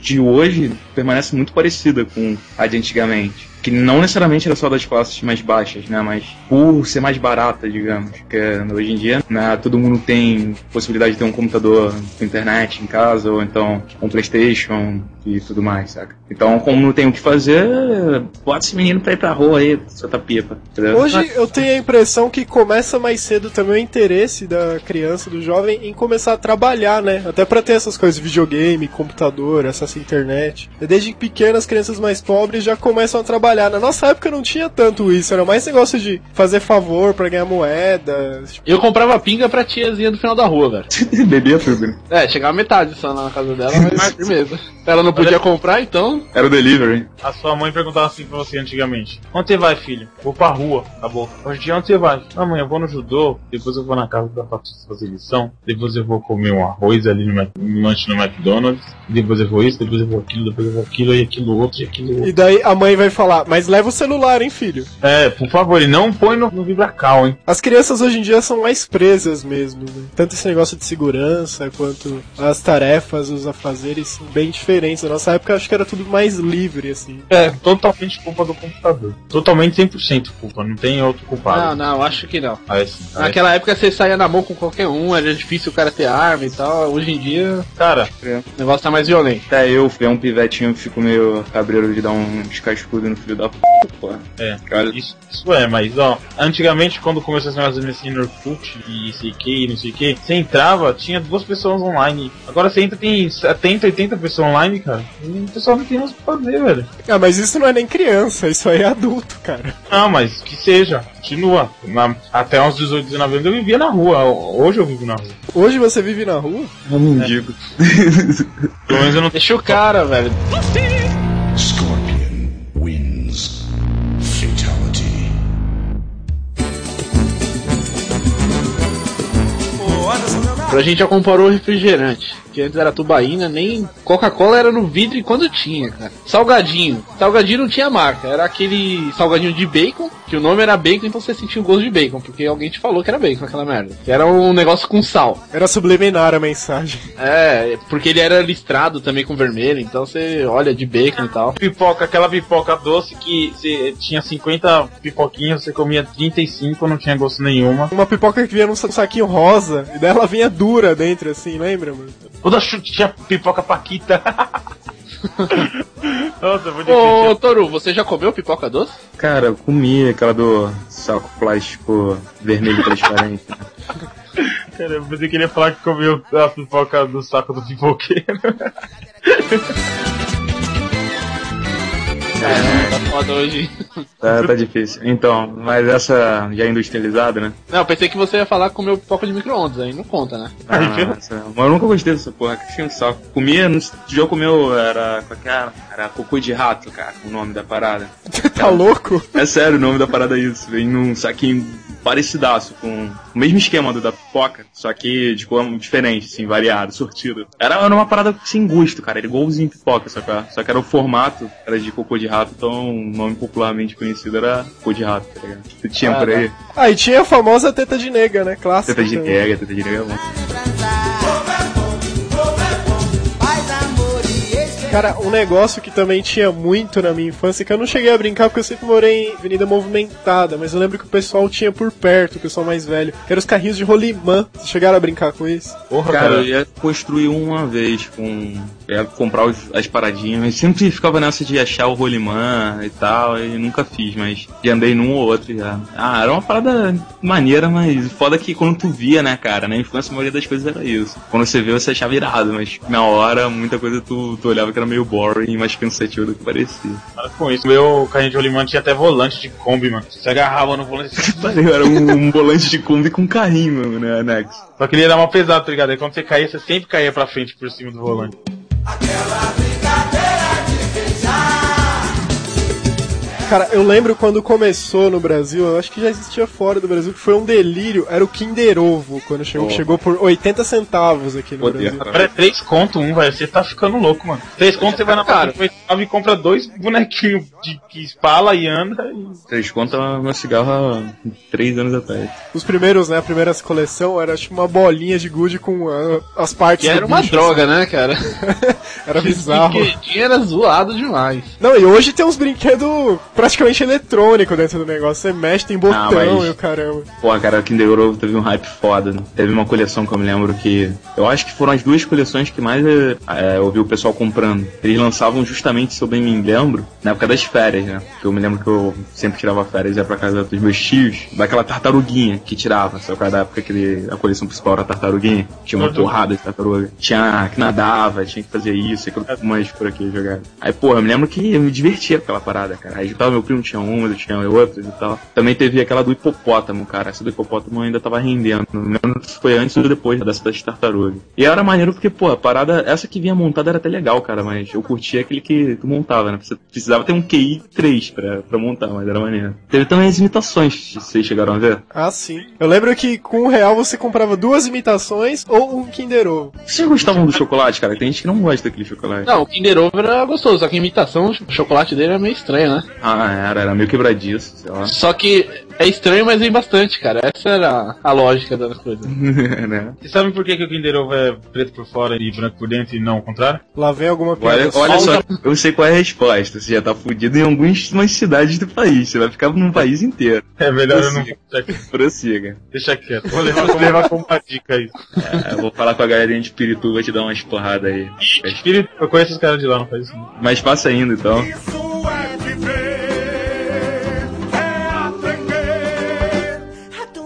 de hoje permanece muito parecida com a de antigamente. Que não necessariamente era só das classes mais baixas, né? Mas por ser mais barata, digamos. Porque hoje em dia, né, todo mundo tem possibilidade de ter um computador com internet em casa, ou então um Playstation e tudo mais, saca? Então, como não tem o que fazer, bota esse menino pra ir pra rua aí, soltar pipa. Entendeu? Hoje eu tenho a impressão que começa mais cedo também o interesse da criança, do jovem, em começar a trabalhar, né? Até pra ter essas coisas, videogame, computador, acesso à internet. Desde pequenas, as crianças mais pobres já começam a trabalhar. Na nossa época não tinha tanto isso, era mais negócio de fazer favor pra ganhar moeda. tipo, Eu comprava pinga pra tiazinha do final da rua, velho. *laughs* Bebia tudo, né? É, chegava metade só na casa dela, mas *laughs* firmeza. Ela não podia comprar, então. Era o delivery. A sua mãe perguntava assim pra você antigamente: Onde você vai, filho? Vou pra rua, acabou. Hoje em dia, onde você vai? Ah, mãe, eu vou no judô, depois eu vou na casa da Patrícia fazer lição, depois eu vou comer um arroz ali no, lanche no McDonald's, depois eu vou isso, depois eu vou aquilo, depois eu vou aquilo, e aquilo outro, e aquilo outro. E daí a mãe vai falar, mas leva o celular, hein, filho? É, por favor, e não põe no, no vibracal, hein? As crianças hoje em dia são mais presas mesmo, né? Tanto esse negócio de segurança quanto as tarefas, os afazeres são bem diferentes. Na nossa época acho que era tudo mais livre, assim. É, totalmente culpa do computador. Totalmente 100% culpa, não tem outro Não, culpado. não, acho que não. Ah, é sim, ah, é Naquela época você saía na mão com qualquer um, era difícil o cara ter arma e tal. Hoje em dia Cara, o negócio tá mais violento. Até eu, fui um pivetinho, fico meio cabreiro de dar uns cascudos no filho da p, porra. É. Cara, Isso, isso é, mas ó, antigamente quando começou esse negócio de assim no Orkut e sei que, não sei o que, você entrava, tinha duas pessoas online. Agora você entra, tem 70, 80 pessoas online, cara. E o pessoal não tem mais o que fazer, velho. Ah, mas isso não é nem criança, isso aí é adulto, cara. Não, mas que seja, continua. Na- até uns 18, 19 anos eu vivia na rua. Hoje eu vivo na rua. Hoje você vive na rua? é um mendigo. *laughs* Pelo menos eu não Deixa o cara, velho. Scorpion wins. Fatality. Pra gente já comparou o refrigerante. Que antes era tubaína, nem Coca-Cola era no vidro e quando tinha, cara. Salgadinho. Salgadinho não tinha marca, era aquele salgadinho de bacon, que o nome era bacon, então você sentia o gosto de bacon, porque alguém te falou que era bacon aquela merda. Que era um negócio com sal. Era subliminar a mensagem. É, porque ele era listrado também com vermelho, então você olha de bacon e tal. Pipoca, aquela pipoca doce que você tinha 50 pipoquinhas, você comia 35, não tinha gosto nenhuma. Uma pipoca que vinha num saquinho rosa, e dela vinha dura dentro, assim, lembra, mano? Toda chute tinha pipoca paquita. *laughs* Nossa, muito Ô, difícil. Toru, você já comeu pipoca doce? Cara, eu comi aquela do saco plástico vermelho transparente. *laughs* Cara, eu pensei que ele ia falar que comeu a pipoca do saco do pipoqueiro. *laughs* É, tá foda hoje. Tá, tá difícil. Então, mas essa já industrializada, né? Não, pensei que você ia falar que comeu pipoca de micro-ondas, aí não conta, né? Ah, essa- mas eu nunca gostei dessa porra, que tinha um saco. Comia, no já comeu, era. Qual que era? Era cocô de rato, cara, o nome da parada. *laughs* tá louco? É sério, o nome da parada é isso. Vem num saquinho parecidaço, com o mesmo esquema do da pipoca, só que de cor diferente, assim, variado, sortido. Era, era uma parada sem gosto, cara, era igualzinho pipoca, só que, só que era o formato, era de cocô de rato, então o nome popularmente conhecido era cocô de rato, tá ligado? Tu tinha por aí? Ah, e tinha a famosa teta de nega, né? Clássica. Teta de também. nega, teta de nega é bom. Cara, um negócio que também tinha muito na minha infância, que eu não cheguei a brincar porque eu sempre morei em avenida movimentada, mas eu lembro que o pessoal tinha por perto, o pessoal mais velho, que eram os carrinhos de rolimã. Vocês chegaram a brincar com isso? Porra, Cara, eu cara. ia construir uma vez com. Eu ia comprar os- as paradinhas, mas sempre ficava nessa de achar o rolimã e tal, e nunca fiz, mas já andei num ou outro já. Ah, era uma parada maneira, mas foda que quando tu via, né, cara, na infância a maioria das coisas era isso. Quando você vê, você achava irado, mas na hora, muita coisa tu, tu olhava que era meio boring, mais cansativo do que parecia. Para com isso. Meu carrinho de rolimã tinha até volante de Kombi, mano. Você agarrava no volante. Valeu, era um, um volante de Kombi com carrinho, mano, né, Anexo. Só que ele ia dar uma pesada, tá ligado? Aí quando você caía, você sempre caía pra frente por cima do volante. Aquela Cara, eu lembro quando começou no Brasil, eu acho que já existia fora do Brasil, que foi um delírio, era o Kinder Ovo, quando chegou, Oh. chegou por 80 centavos aqui no Poder. Brasil. Agora é 3 conto um, velho. Você tá ficando louco, mano. 3 conto você vai na Cara. e compra dois bonequinhos de que espala e anda. E... Três contas meu cigarro há três anos atrás. Os primeiros, né, a primeira coleção era tipo uma bolinha de gude com ah, as partes Que do era uma bicho, droga, né, cara? assim. *laughs* Era bizarro. *laughs* Era zoado demais. Não, e hoje tem uns brinquedos praticamente eletrônicos dentro do negócio. Você mexe, tem botão Ah, mas- e o caramba. Pô, cara, o Kinder Ovo teve um hype foda. né? Teve uma coleção que eu me lembro que. Eu acho que foram as duas coleções que mais é, é, eu vi o pessoal comprando. Eles lançavam justamente, se eu bem me lembro, na época das férias, né? Porque eu me lembro que eu sempre tirava férias e ia pra casa dos meus tios, daquela tartaruguinha que tirava. Só que era da época que ele- a coleção principal era a tartaruguinha. Tinha uma Uhum. porrada de tartaruga. Tinha que nadava, tinha que fazer isso, aquilo mais por aqui jogar. Aí, pô, eu me lembro que eu me divertia com aquela parada, cara. Aí juntava meu primo, tinha umas, eu tinha outras e tal. Também teve aquela do hipopótamo, cara. Essa do hipopótamo ainda tava rendendo. Não lembro se foi antes ou depois dessa das tartarugas. E era maneiro porque, pô, a parada, essa que vinha montada era até legal, cara, mas eu curtia aquele que tu montava, né? Você precisava ter um QI 3 pra, pra montar, mas era maneiro. Teve também as imitações, vocês chegaram a ver? Ah, sim. Eu lembro que com um real você comprava duas imitações ou um Kinder Ovo. Vocês gostavam do chocolate, cara? Tem gente que não gosta daquele chocolate. Não, o Kinder Ovo era gostoso, só que a imitação, o chocolate dele era meio estranho, né? Ah, era, era meio quebradiço, sei lá. Só que é estranho, mas vem bastante, cara. Essa era a lógica da coisa. *laughs* né? Vocês sabem por que, que o Kinder Ovo é preto por fora e branco por dentro e não o contrário? Lá vem alguma piada. Olha, olha só, eu sei qual é a resposta. Você já tá fudido em algumas cidades do país. Você vai ficar num país inteiro. É melhor eu não Prossiga. deixar quieto. Prossiga. Deixa quieto. Vou levar, vou levar como uma dica isso. É, eu vou falar com a galerinha de Pirituba te dar umas porradas aí. Espírito, eu conheço os caras de lá, não faz isso. não. Mas passa ainda então.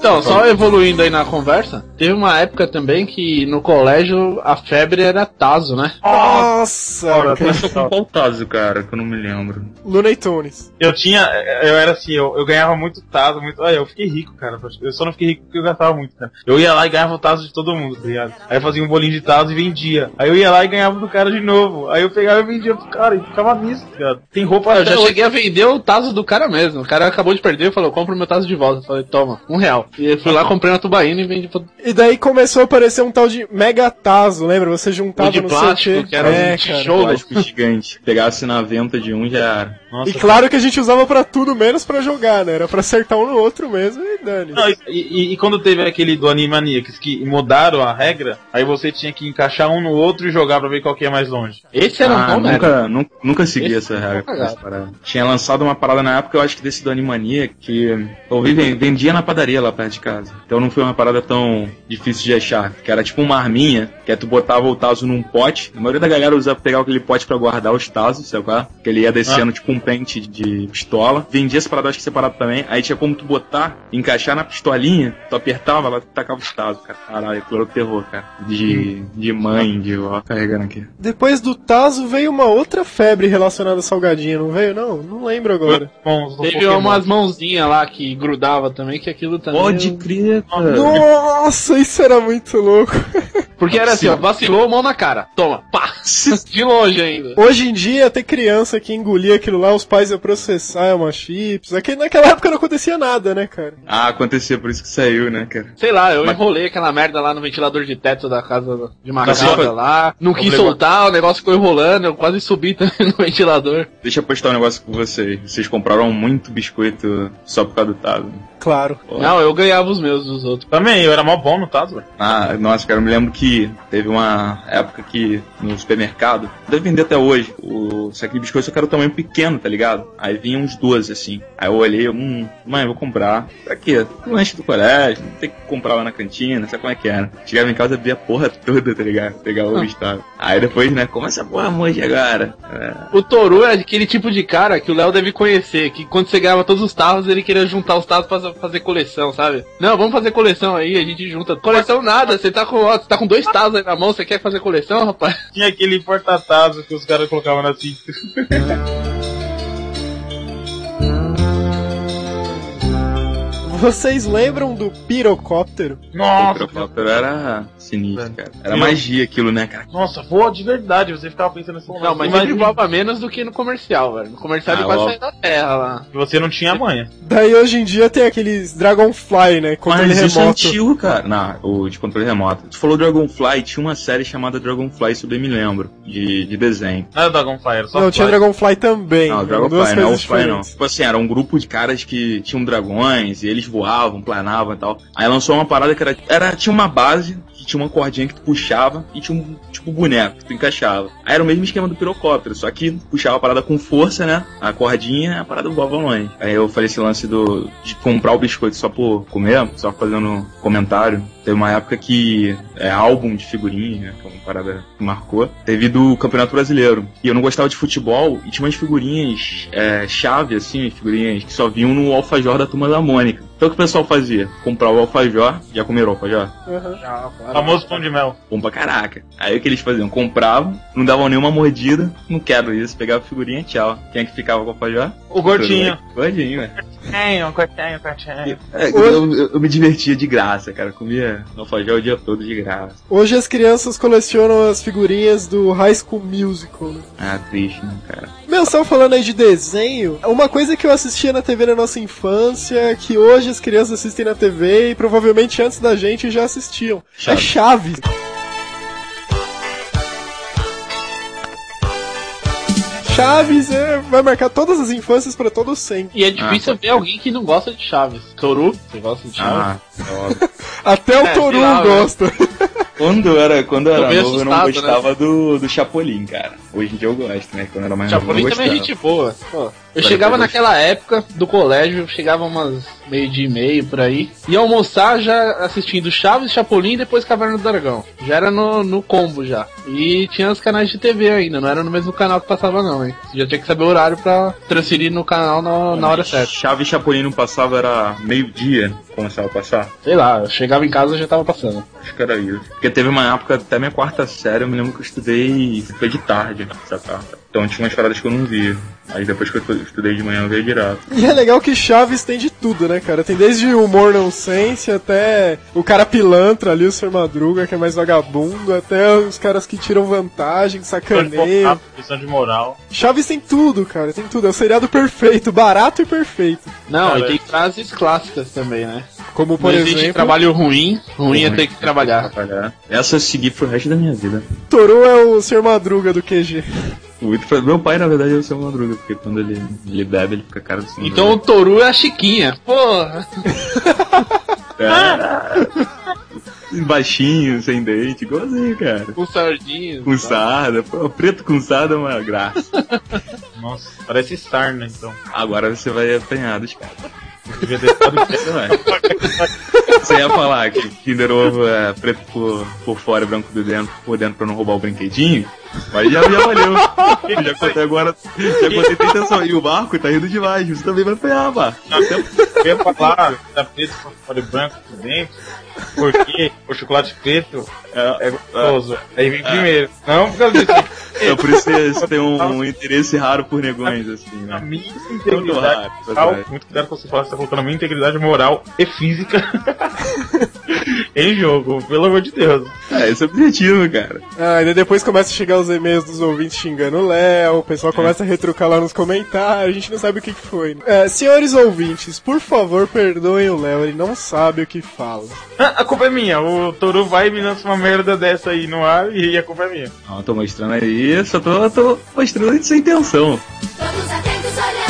Então, só evoluindo aí na conversa, teve uma época também que no colégio a febre era Tazo, né? Nossa! cara. Começou com qual taso, cara, que eu não me lembro. Looney Tunes. Eu tinha, eu era assim, eu, eu ganhava muito taso, muito. Olha, eu fiquei rico, cara. Eu só não fiquei rico porque eu gastava muito, cara. Eu ia lá e ganhava o taso de todo mundo, tá ligado? Aí eu fazia um bolinho de taso e vendia. Aí eu ia lá e ganhava do cara de novo. Aí eu pegava e vendia pro cara e ficava nisso, tá ligado? Tem roupa Eu até já hoje. cheguei a vender o Tazo do cara mesmo. O cara acabou de perder e falou, compra o meu Tazo de volta. Eu falei, toma, um real. E eu fui lá, comprei uma tubaína e vendi pra... E daí começou a aparecer um tal de Megatazo, lembra? Você juntava O de plástico, quê. que era é, um cara. tijolo. Plástico gigante. Pegasse na venta de um já era. Nossa, E claro que a gente usava pra tudo menos pra jogar, né? Era pra acertar um no outro mesmo e dane. Não, e, e- e quando teve aquele do Animaniacs que mudaram a regra, aí você tinha que encaixar um no outro e jogar pra ver qual que é mais longe. Esse era um ah, bom, né? nunca, nunca, nunca segui Esse essa regra. Tinha lançado uma parada na época, eu acho que desse do Animania, que eu vi, ven- vendia na padaria lá perto de casa. Então não foi uma parada tão difícil de achar. Que era tipo uma arminha, que é tu botava o taso num pote. A maioria da galera usava pegar aquele pote pra guardar os tazos, sabe qual é? Que ele ia descendo tipo um pente de pistola. Vendia essa parada, acho que separado também. Aí tinha como tu botar, encaixar na pistolinha, tu apertava lá, tu tacava os tazos, cara. Caralho, aquilo era o terror, cara. De, de mãe, de ó, carregando aqui. Depois do Tazo veio uma outra febre relacionada a salgadinho, não veio? Não, não lembro agora. Bom, Teve Pokémon. umas mãozinhas lá que grudava também, que aquilo também... Crer, cara. Nossa, isso era muito louco. *laughs* Porque era assim, ó, vacilou, mão na cara. Toma, pá! *laughs* De longe ainda. Hoje em dia, ter criança que engolia aquilo lá, os pais iam processar, é uma chips. Aqui, naquela época não acontecia nada, né, cara? Ah, acontecia, por isso que saiu, né, cara? Sei lá, eu Mas- enrolei aquela merda lá no ventilador de teto da casa de uma Mas casa foi- lá. Não quis soltar, o negócio ficou enrolando, eu quase subi *laughs* também no ventilador. Deixa eu postar um negócio com vocês. Vocês compraram muito biscoito só por causa do Tazo. Claro. Pô. Não, eu ganhava os meus dos outros. Também, eu era mó bom no Tazo, velho. Ah, nossa, cara, eu me lembro que teve uma época que no supermercado, deve vender até hoje, o saquinho de biscoito só que era o tamanho pequeno, tá ligado? Aí vinha uns 12 assim. Aí eu olhei, hum, mãe, vou comprar. Pra quê? Lanche do colégio, não tem que comprar lá na cantina, sabe como é que era? Chegava em casa, via a porra toda, tá ligado? Pegar o estado. Aí depois, né, como essa porra hoje agora? É. O Toru é aquele tipo de cara que o Léo deve conhecer, que quando você ganhava todos os tarros, ele queria juntar os tarros pra fazer coleção, sabe? Não, vamos fazer coleção aí, a gente junta. Coleção nada, você tá com, ó, você tá com dois tarros aí na mão, você quer fazer coleção, rapaz? *laughs* Tinha aquele porta-tazo que os caras colocavam na cinta. Vocês lembram do pirocóptero? O Nossa, pirocóptero era sinistro, cara. Era magia aquilo, né, cara? nossa, voa de verdade, você ficava pensando assim, Não, mas sempre voava menos do que no comercial, velho. No comercial ele Ah, quase ó. saiu da terra lá. você não tinha manha. Daí hoje em dia tem aqueles Dragonfly, né? Controle Mas isso é antigo, cara. Não, o de controle remoto. Tu falou Dragonfly, tinha uma série chamada Dragonfly, isso eu bem me lembro, de, de desenho. Não era Dragonfly, era só Não, tinha Fly. Dragonfly também. Não, Dragonfly, não, coisas Fly não. Tipo assim, era um grupo de caras que tinham dragões e eles voavam, planavam e tal. Aí lançou uma parada que era, era tinha uma base que tinha uma cordinha que tu puxava e tinha um tipo boneco que tu encaixava. Aí era o mesmo esquema do pirocóptero, só que puxava a parada com força, né? A cordinha, a parada voava longe. Aí eu falei esse lance do de comprar o biscoito só por comer, só fazendo comentário. Teve uma época que é álbum de figurinha, né, que é uma parada que marcou. Teve do Campeonato Brasileiro. E eu não gostava de futebol e tinha umas figurinhas é, chave, assim, figurinhas que só vinham no alfajor da turma da Mônica. Então o que o pessoal fazia? Comprava o alfajor, já comeram o alfajor? Aham. Famoso pão de mel. Bom pra caraca. Aí o que eles faziam? Compravam, não davam nenhuma mordida, não quero isso, pegava a figurinha, tchau. Quem é que ficava com o alfajor? O gordinho. Gordinho, velho. Cortinho, cortinho, cortinho. É, eu, eu- eu me divertia de graça, cara. Comia alfajor o dia todo de graça. Hoje as crianças colecionam as figurinhas do High School Musical, né? Ah, triste, né, cara? Meu, só falando aí de desenho, uma coisa que eu assistia na TV na nossa infância, que hoje as crianças assistem na TV e provavelmente antes da gente já assistiam. É Chaves. Chaves é, vai marcar todas as infâncias pra todo sempre. E é difícil ver alguém que não gosta de Chaves. Toru, você gosta de Chaves? Ah, óbvio. *laughs* Até o É, Toru lá, gosta. Quando eu era, quando eu era novo, eu não né? gostava do, do Chapolin, cara. Hoje em dia eu gosto, né? Quando era mais não também é gente boa. Pô, eu chegava naquela época do colégio, chegava umas meio dia e meio por aí, ia almoçar já assistindo Chaves, Chapolin e depois Caverna do Dragão. Já era no, no combo já. E tinha os canais de TV ainda, não era no mesmo canal que passava não, hein. Você já tinha que saber o horário pra transferir no canal na, na hora certa. Chaves e Chapolin não passava, era meio-dia, começava a passar. Sei lá, eu chegava em casa e já tava passando. Acho que era isso. Porque teve uma época, até minha quarta série, eu me lembro que eu estudei, foi de tarde, essa quarta. Então tinha umas paradas que eu não via. Aí depois que eu estudei de manhã, eu via direto. E é legal que Chaves tem de tudo, né, cara? Tem desde o humor nonsense até o cara pilantra ali, o Sr. Madruga, que é mais vagabundo, até os caras que tiram vantagem, sacaneiam. Questão de moral. Chaves tem tudo, cara, tem tudo. É o seriado perfeito, barato e perfeito. Não, Cara, e tem frases clássicas também, né? Como por Não existe exemplo, trabalho ruim, ruim é ter que trabalhar. Trabalhar. Essa eu segui pro resto da minha vida. Toru é o Sr. Madruga do QG. Muito pra- Meu pai, na verdade, é o seu madruga, porque quando ele, ele bebe, ele fica cara do seu Então o Toru é a Chiquinha. Porra! É. *laughs* Baixinho, sem dente, igualzinho, cara. Com sardinha. Com sarda, pô, preto com sarda é uma graça. Nossa, parece Sarna, então. Agora você vai apanhar dos caras. Devia ter ficado Você vai. *laughs* Você ia falar que Kinder Ovo é preto por, por fora e branco por dentro, por dentro pra não roubar o brinquedinho, mas já, já valeu. *laughs* Já contei agora, já contei intenção. E o Marco tá rindo demais, você também vai apanhar, Marco. Eu ia falar, tá preto por fora e branco por dentro, porque o chocolate preto é, é gostoso. Aí vem primeiro. Não por causa disso. É por isso que você tem um, um interesse raro por negões, assim, A né? minha Muito integridade raro, moral, verdade. muito cuidado com você falar, você tá colocando a minha integridade moral e física *laughs* em jogo, pelo amor de Deus. É, esse é o objetivo, cara. Ah, e daí depois começa a chegar os e-mails dos ouvintes xingando o Léo, o pessoal começa a retrucar lá nos comentários, a gente não sabe o que, que foi. É, senhores ouvintes, por favor, perdoem o Léo, ele não sabe o que fala. Ah, a culpa é minha, o Toru vai e me lança uma merda dessa aí no ar e a culpa é minha. Não, eu tô mostrando aí, só tô, tô mostrando sem intenção. Todos atentos olhando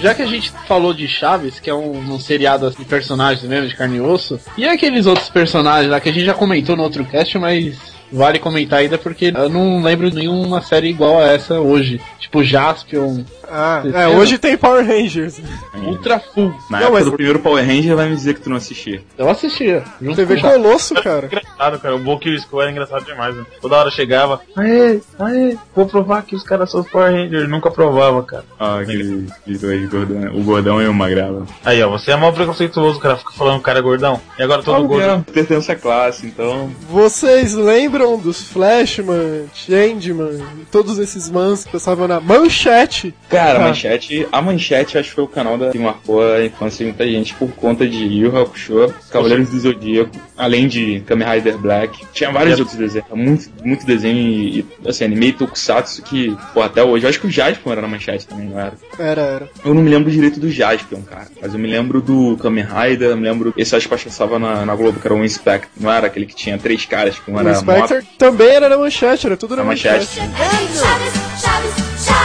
Já que a gente falou de Chaves, que é um, um seriado assim, de personagens mesmo, de carne e osso, e aqueles outros personagens lá que a gente já comentou no outro cast, mas vale comentar ainda porque eu não lembro nenhuma série igual a essa hoje. Tipo Jaspion, Ah, é, hoje tem Power Rangers. Ultra Full. Na Não, época mas- do primeiro Power Ranger, vai me dizer que tu não assistia. Eu assistia. Junto TV com. Colosso, cara. Engraçado, cara, o Book School era engraçado demais, né? Toda hora chegava, aê, aê, vou provar que os caras são os Power Rangers, nunca provava, cara. Ah, aqueles dois gordão, o gordão e o magrelo. Aí, ó, você é mal preconceituoso, cara, fica falando que o cara é gordão. E agora todo Todo gordo. pertence à classe, então. Vocês lembram dos Flashman, Changeman, todos esses mans que passavam na manchete? Cara, a Ah. manchete, a manchete acho que foi o canal da, que marcou a infância de muita gente por conta de Yu Hakusho, Cavaleiros do Zodíaco, além de Kamen Rider Black. Tinha vários outros desenhos, muito, muito desenho e, e, assim, anime e tokusatsu que, pô, até hoje. Eu acho que o Jaspion era na manchete também, não era? Era, era. Eu não me lembro direito do Jaspion, cara. Mas eu me lembro do Kamen Rider, eu me lembro. Esse acho que passava na, na Globo, que era o Inspector. Não era aquele que tinha três caras, que um era Spectre também era na manchete, era tudo na Na manchete. manchete.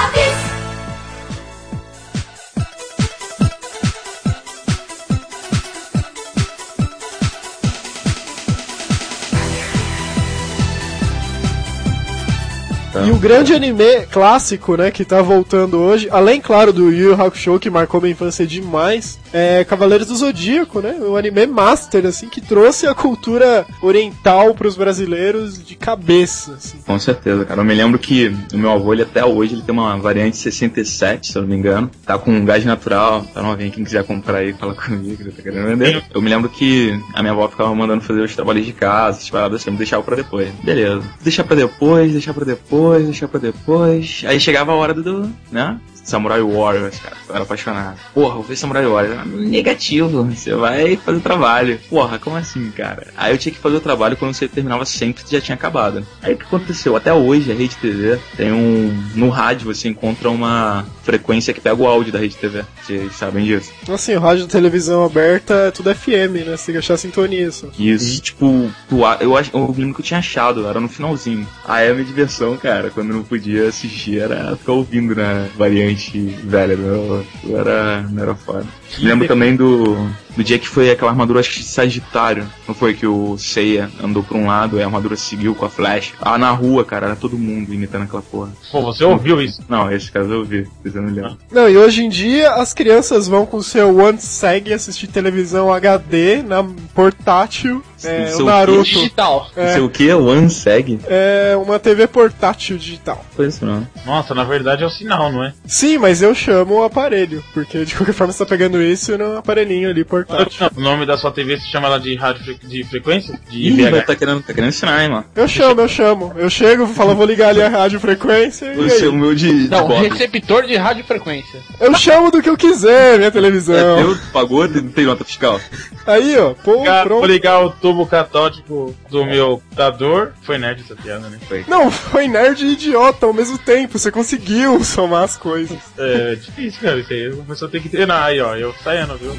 O grande anime clássico, né, que tá voltando hoje, além, claro, do Yu Yu Hakusho, que marcou minha infância demais, é Cavaleiros do Zodíaco, né, um anime master, assim, que trouxe a cultura oriental pros brasileiros de cabeça, assim. Com certeza, cara. Eu me lembro que o meu avô, ele até hoje, ele tem uma variante 67, se eu não me engano. Tá com gás natural, tá novinho, quem quiser comprar aí, fala comigo, tá querendo vender. Eu me lembro que a minha avó ficava mandando fazer os trabalhos de casa, essas paradas assim, deixava pra depois. Beleza. Deixar pra depois, deixar pra depois, deixar pra depois. Aí chegava a hora do, né? Samurai Warriors, cara. Eu era apaixonado. Porra, vou ver Samurai Warriors. Ah, Negativo, você vai fazer o trabalho. Porra, como assim, cara? Aí eu tinha que fazer o trabalho quando você terminava sempre, já tinha acabado. Aí o que aconteceu? Até hoje a Rede TV tem um. No rádio você encontra uma frequência que pega o áudio da Rede TV. Vocês sabem disso? Assim, o rádio televisão aberta é tudo FM, né, você tem que achar sintonia só. Isso, tipo, tu, a- eu, acho, eu lembro que eu tinha achado, era no finalzinho. Aí a minha diversão, cara, quando eu não podia assistir, era ficar ouvindo na variante velha. Não, não era, não era foda. Lembro também do, do dia que foi aquela armadura, acho que de Sagitário. Não foi que o Seiya andou pra um lado e a armadura seguiu com a flecha. Ah, na rua, cara, era todo mundo imitando aquela porra. Pô, você ouviu isso? Não, esse caso eu ouvi, vocês não lembram. Não, e hoje em dia as crianças vão com o seu One Seg assistir televisão HD na portátil. É, Seu o Naruto. Digital. É. Sei o que? One Seg? É uma TV portátil digital. Foi isso não. Nossa, na verdade é o sinal, não é? Sim, mas eu chamo o aparelho, porque de qualquer forma você tá pegando isso no aparelhinho ali portátil. *laughs* O nome da sua TV se chama ela de rádio fre- de frequência? De Ih, VH. tá querendo, tá querendo ensinar, hein, mano. Eu chamo, eu chamo. Eu chego, falo, vou ligar ali a rádio frequência e Você é o meu de, de Não, bota. receptor de radiofrequência. Eu chamo do que eu quiser, minha É televisão. teu, tu pagou, não tem nota fiscal. Aí, ó, pô, Ligar- Vou pronto. ligar o tubo catótico do meu computador. Foi nerd essa piada, né? Não, foi nerd e idiota ao mesmo tempo. Você conseguiu somar as coisas. É difícil, cara, isso aí. A pessoa tem que treinar aí, ó. Eu saindo, viu?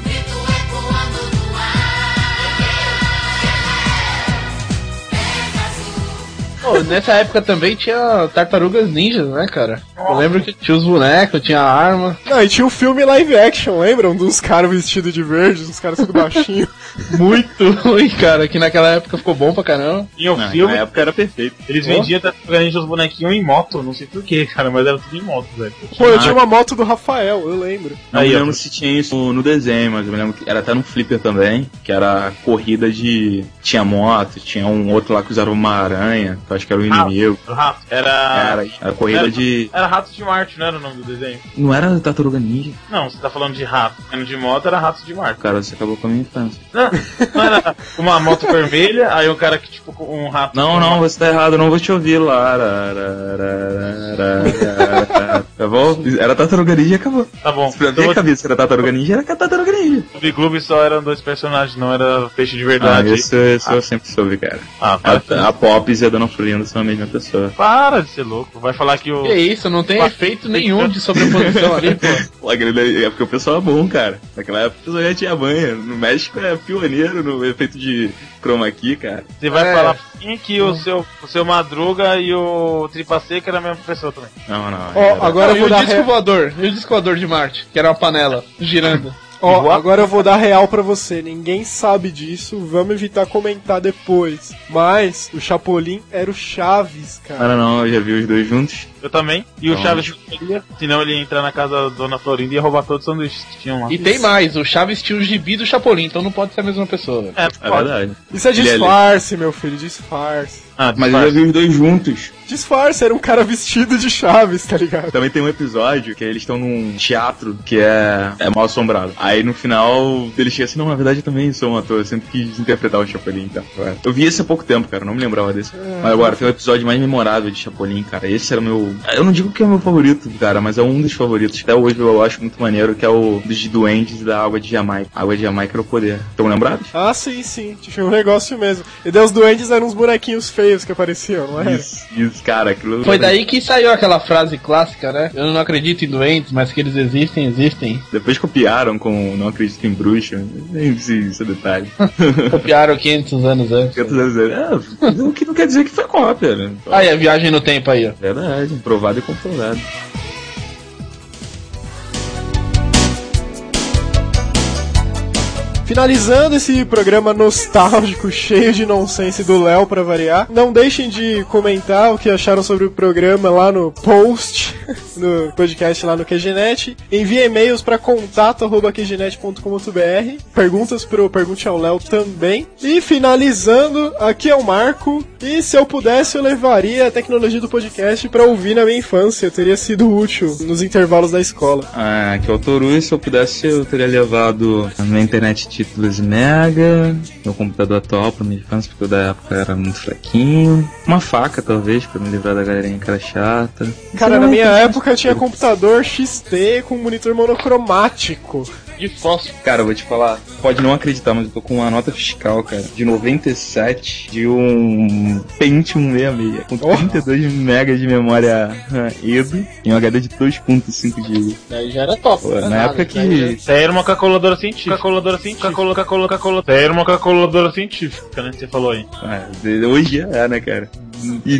Pô, nessa época também tinha tartarugas ninjas, né, cara? Eu lembro que tinha os bonecos, tinha a arma. Não, e tinha o filme live action, lembram? Dos caras vestidos de verde, os caras tudo baixinho. *laughs* Muito ruim, cara, que naquela época ficou bom pra caramba. Tinha o Não, filme, na época era perfeito. eles vendiam praticamente os bonequinhos em moto, não sei porquê, cara, mas era tudo em moto, velho. Pô, eu tinha uma moto do Rafael, eu lembro. Não Aí, ó. lembro se tinha isso no, no desenho, mas eu me lembro que era até no Flipper também, que era corrida de. Tinha moto, tinha um outro lá que usava uma aranha, que eu acho que era o inimigo. O rato. Era. Era, era corrida era- de. Era Ratos de Marte, não era o nome do desenho? Não era Tartaruga Ninja? Não, você tá falando de rato. Era de moto, era Ratos de Marte. Cara, você acabou com a minha infância. *laughs* Não, não era uma moto vermelha, aí o cara que, tipo, um rato. Não, não, você tá errado, eu não vou te ouvir lá. Tá bom? Era Tartaruga Ninja e acabou. Tá bom. Pra Então, ver a o cabeça era Tartaruga Ninja, era Tartaruga Ninja. Clube só eram dois personagens, não era peixe de Ah, verdade. isso, isso eu sempre soube, cara. Ah, A, a Pops e a Dona Florinda são a mesma pessoa. para de ser louco. Vai falar que o. Que isso, não tem efeito nenhum de sobreposição ali, *laughs* pô. É porque o pessoal é bom, cara. Naquela época o pessoal já tinha banha. No México é pioneiro no efeito de chroma key, cara. Você vai É. falar mim que o seu, o seu Madruga e o Tripa Seca era a mesma pessoa também. Não, não. Era- agora eu e vou o dar disco re... voador, e o disco voador de Marte, que era uma panela girando. Ó, agora eu vou dar real pra você. Ninguém sabe disso, vamos evitar comentar depois. Mas o Chapolin era o Chaves, Não, cara. não, eu já vi os dois juntos. Eu também. E o Então, Chaves não queria, senão ele ia entrar na casa da Dona Florinda e ia roubar todos os sanduíches que tinham lá. E tem mais, o Chaves tinha o gibi do Chapolin, então não pode ser a mesma pessoa. É, É pode. verdade. Isso é é disfarce, meu filho, disfarce. Ah, Mas eu já vi os dois juntos. Disfarce, era um cara vestido de Chaves, tá ligado? Também tem um episódio que eles estão num teatro que é, é mal assombrado. Aí no final eles chegam assim, não, na verdade eu também sou um ator, eu sempre quis interpretar o Chapolin, então. Eu vi esse há pouco tempo, cara, não me lembrava desse. Mas agora, tem o episódio mais memorável de Chapolin, cara. Esse era o meu. Eu não digo que é o meu favorito, cara, mas é um dos favoritos. Até hoje eu acho muito maneiro, que é o dos duendes da água de Jamaica. A água de Jamaica era o poder. Estão lembrados? Ah, sim, sim. Tinha um negócio mesmo. E daí os duendes eram uns bonequinhos feios que apareciam, não era? Isso, isso, cara. Foi daí que saiu aquela frase clássica, né? Eu não acredito em doentes, mas que eles existem, existem. Depois copiaram com Não Acredito em Bruxa. Nem sei esse detalhe. *laughs* Copiaram 500 anos antes. Eu tô dizendo, é, o que não quer dizer que foi cópia, né? Aí, a viagem no tempo aí, ó. Verdade, provado e comprovado. Finalizando esse programa nostálgico, cheio de nonsense do Léo pra variar. Não deixem de comentar o que acharam sobre o programa lá no post, *laughs* no podcast lá no QGNet. Envie e-mails para contato@qgnet.com.br. Perguntas pro Pergunte ao Léo também. E finalizando, aqui é o Marco. E se eu pudesse, eu levaria a tecnologia do podcast pra ouvir na minha infância. Teria sido útil nos intervalos da escola. Ah, que o Toru, se eu pudesse, eu teria levado a minha internet títulos mega, meu computador atual pra minha infância, porque o da época era muito fraquinho. Uma faca, talvez, pra me livrar da galerinha que era chata. Cara, na minha época eu tinha computador XT com monitor monocromático. De fósforo. Cara, eu vou te falar, pode não acreditar, mas eu tô com uma nota fiscal, cara, de 97 de um Pentium 66, com 32 MB de memória ah, EDO e um HD de 2.5 GB. Daí já era top. Pô, né? na Nada, época que Isso aí era uma calculadora científica. Calculadora científica. Calcula, calcula, calcula. Isso aí era uma calculadora científica, né? Você falou aí. Ah, hoje é, né, cara? E,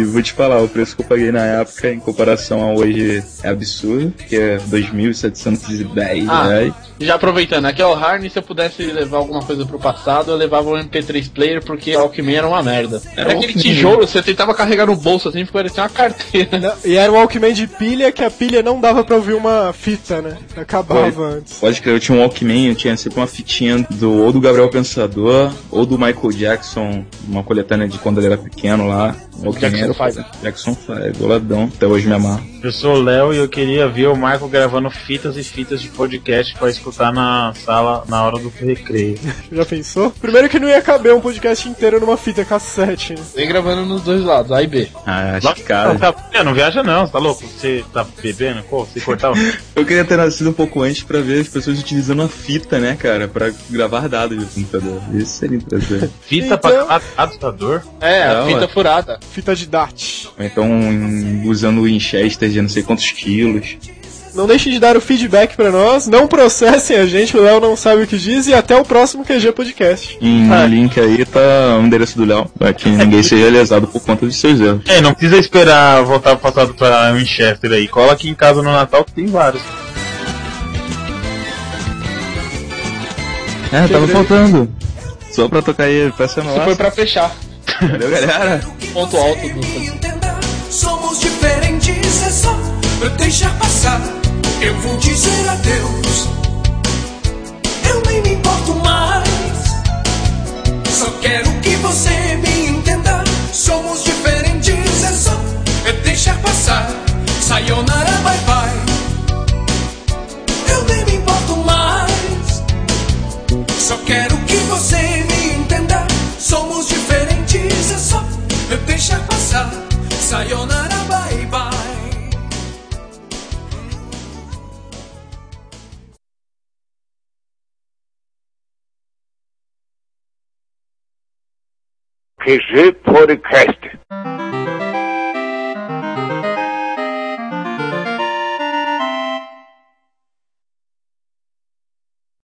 e vou te falar, o preço que eu paguei na época em comparação a hoje é absurdo, que é 2.710 Ah. reais. Já aproveitando, aqui é o Harney, se eu pudesse levar alguma coisa pro passado, eu levava um MP3 player, porque o Walkman era uma merda. Era aquele Walkman. tijolo, você tentava carregar no bolso assim, parecia uma carteira. Não, E era um Walkman de pilha que a pilha não dava pra ouvir uma fita, né? Acabava antes. Pode crer, eu tinha um Walkman, eu tinha sempre uma fitinha do, ou do Gabriel Pensador, ou do Michael Jackson, uma coletânea de quando ele era pequeno lá, É o Jackson era, Five. Jackson 5, goladão. Até hoje me amarro. Eu sou o Léo e eu queria ver o Marco gravando fitas e fitas de podcast pra escutar na sala na hora do recreio. *laughs* Já pensou? Primeiro que não ia caber um podcast inteiro numa fita cassete, né? Vem gravando nos dois lados, A e B. Ah, acho Não, que cara. tá, é, não viaja não, você tá louco? Você tá bebendo? Pô, você cortar o... *laughs* Eu queria ter nascido um pouco antes pra ver as pessoas utilizando a fita, né, cara, pra gravar dados do computador. Isso seria interessante. *laughs* Fita Então- pra adaptador? É, a Não, fita é. furada. Fita de. Ou então usando o Winchester de não sei quantos quilos. Não deixem de dar o feedback pra nós, não processem a gente, o Léo não sabe o que diz, e até o próximo QG Podcast. Em um link aí tá o endereço do Léo, pra que ninguém seja lesado por conta dos seus erros. É, não precisa esperar voltar pro passado pra Winchester aí. Cola aqui em casa no Natal que tem vários. É, tava faltando. Só pra tocar aí, peça Isso nossa. foi pra fechar. Valeu, galera. Ponto alto do. somos diferentes, é deixar passar. Eu vou dizer adeus. Eu nem me importo mais. Só quero que você me entenda. Somos diferentes, é só pra deixar passar. Sayonara, bye bye. Eu nem me importo mais. Só quero que você me entenda. Somos diferentes, é só eu deixar passar. Sayonara, Is it for Christ.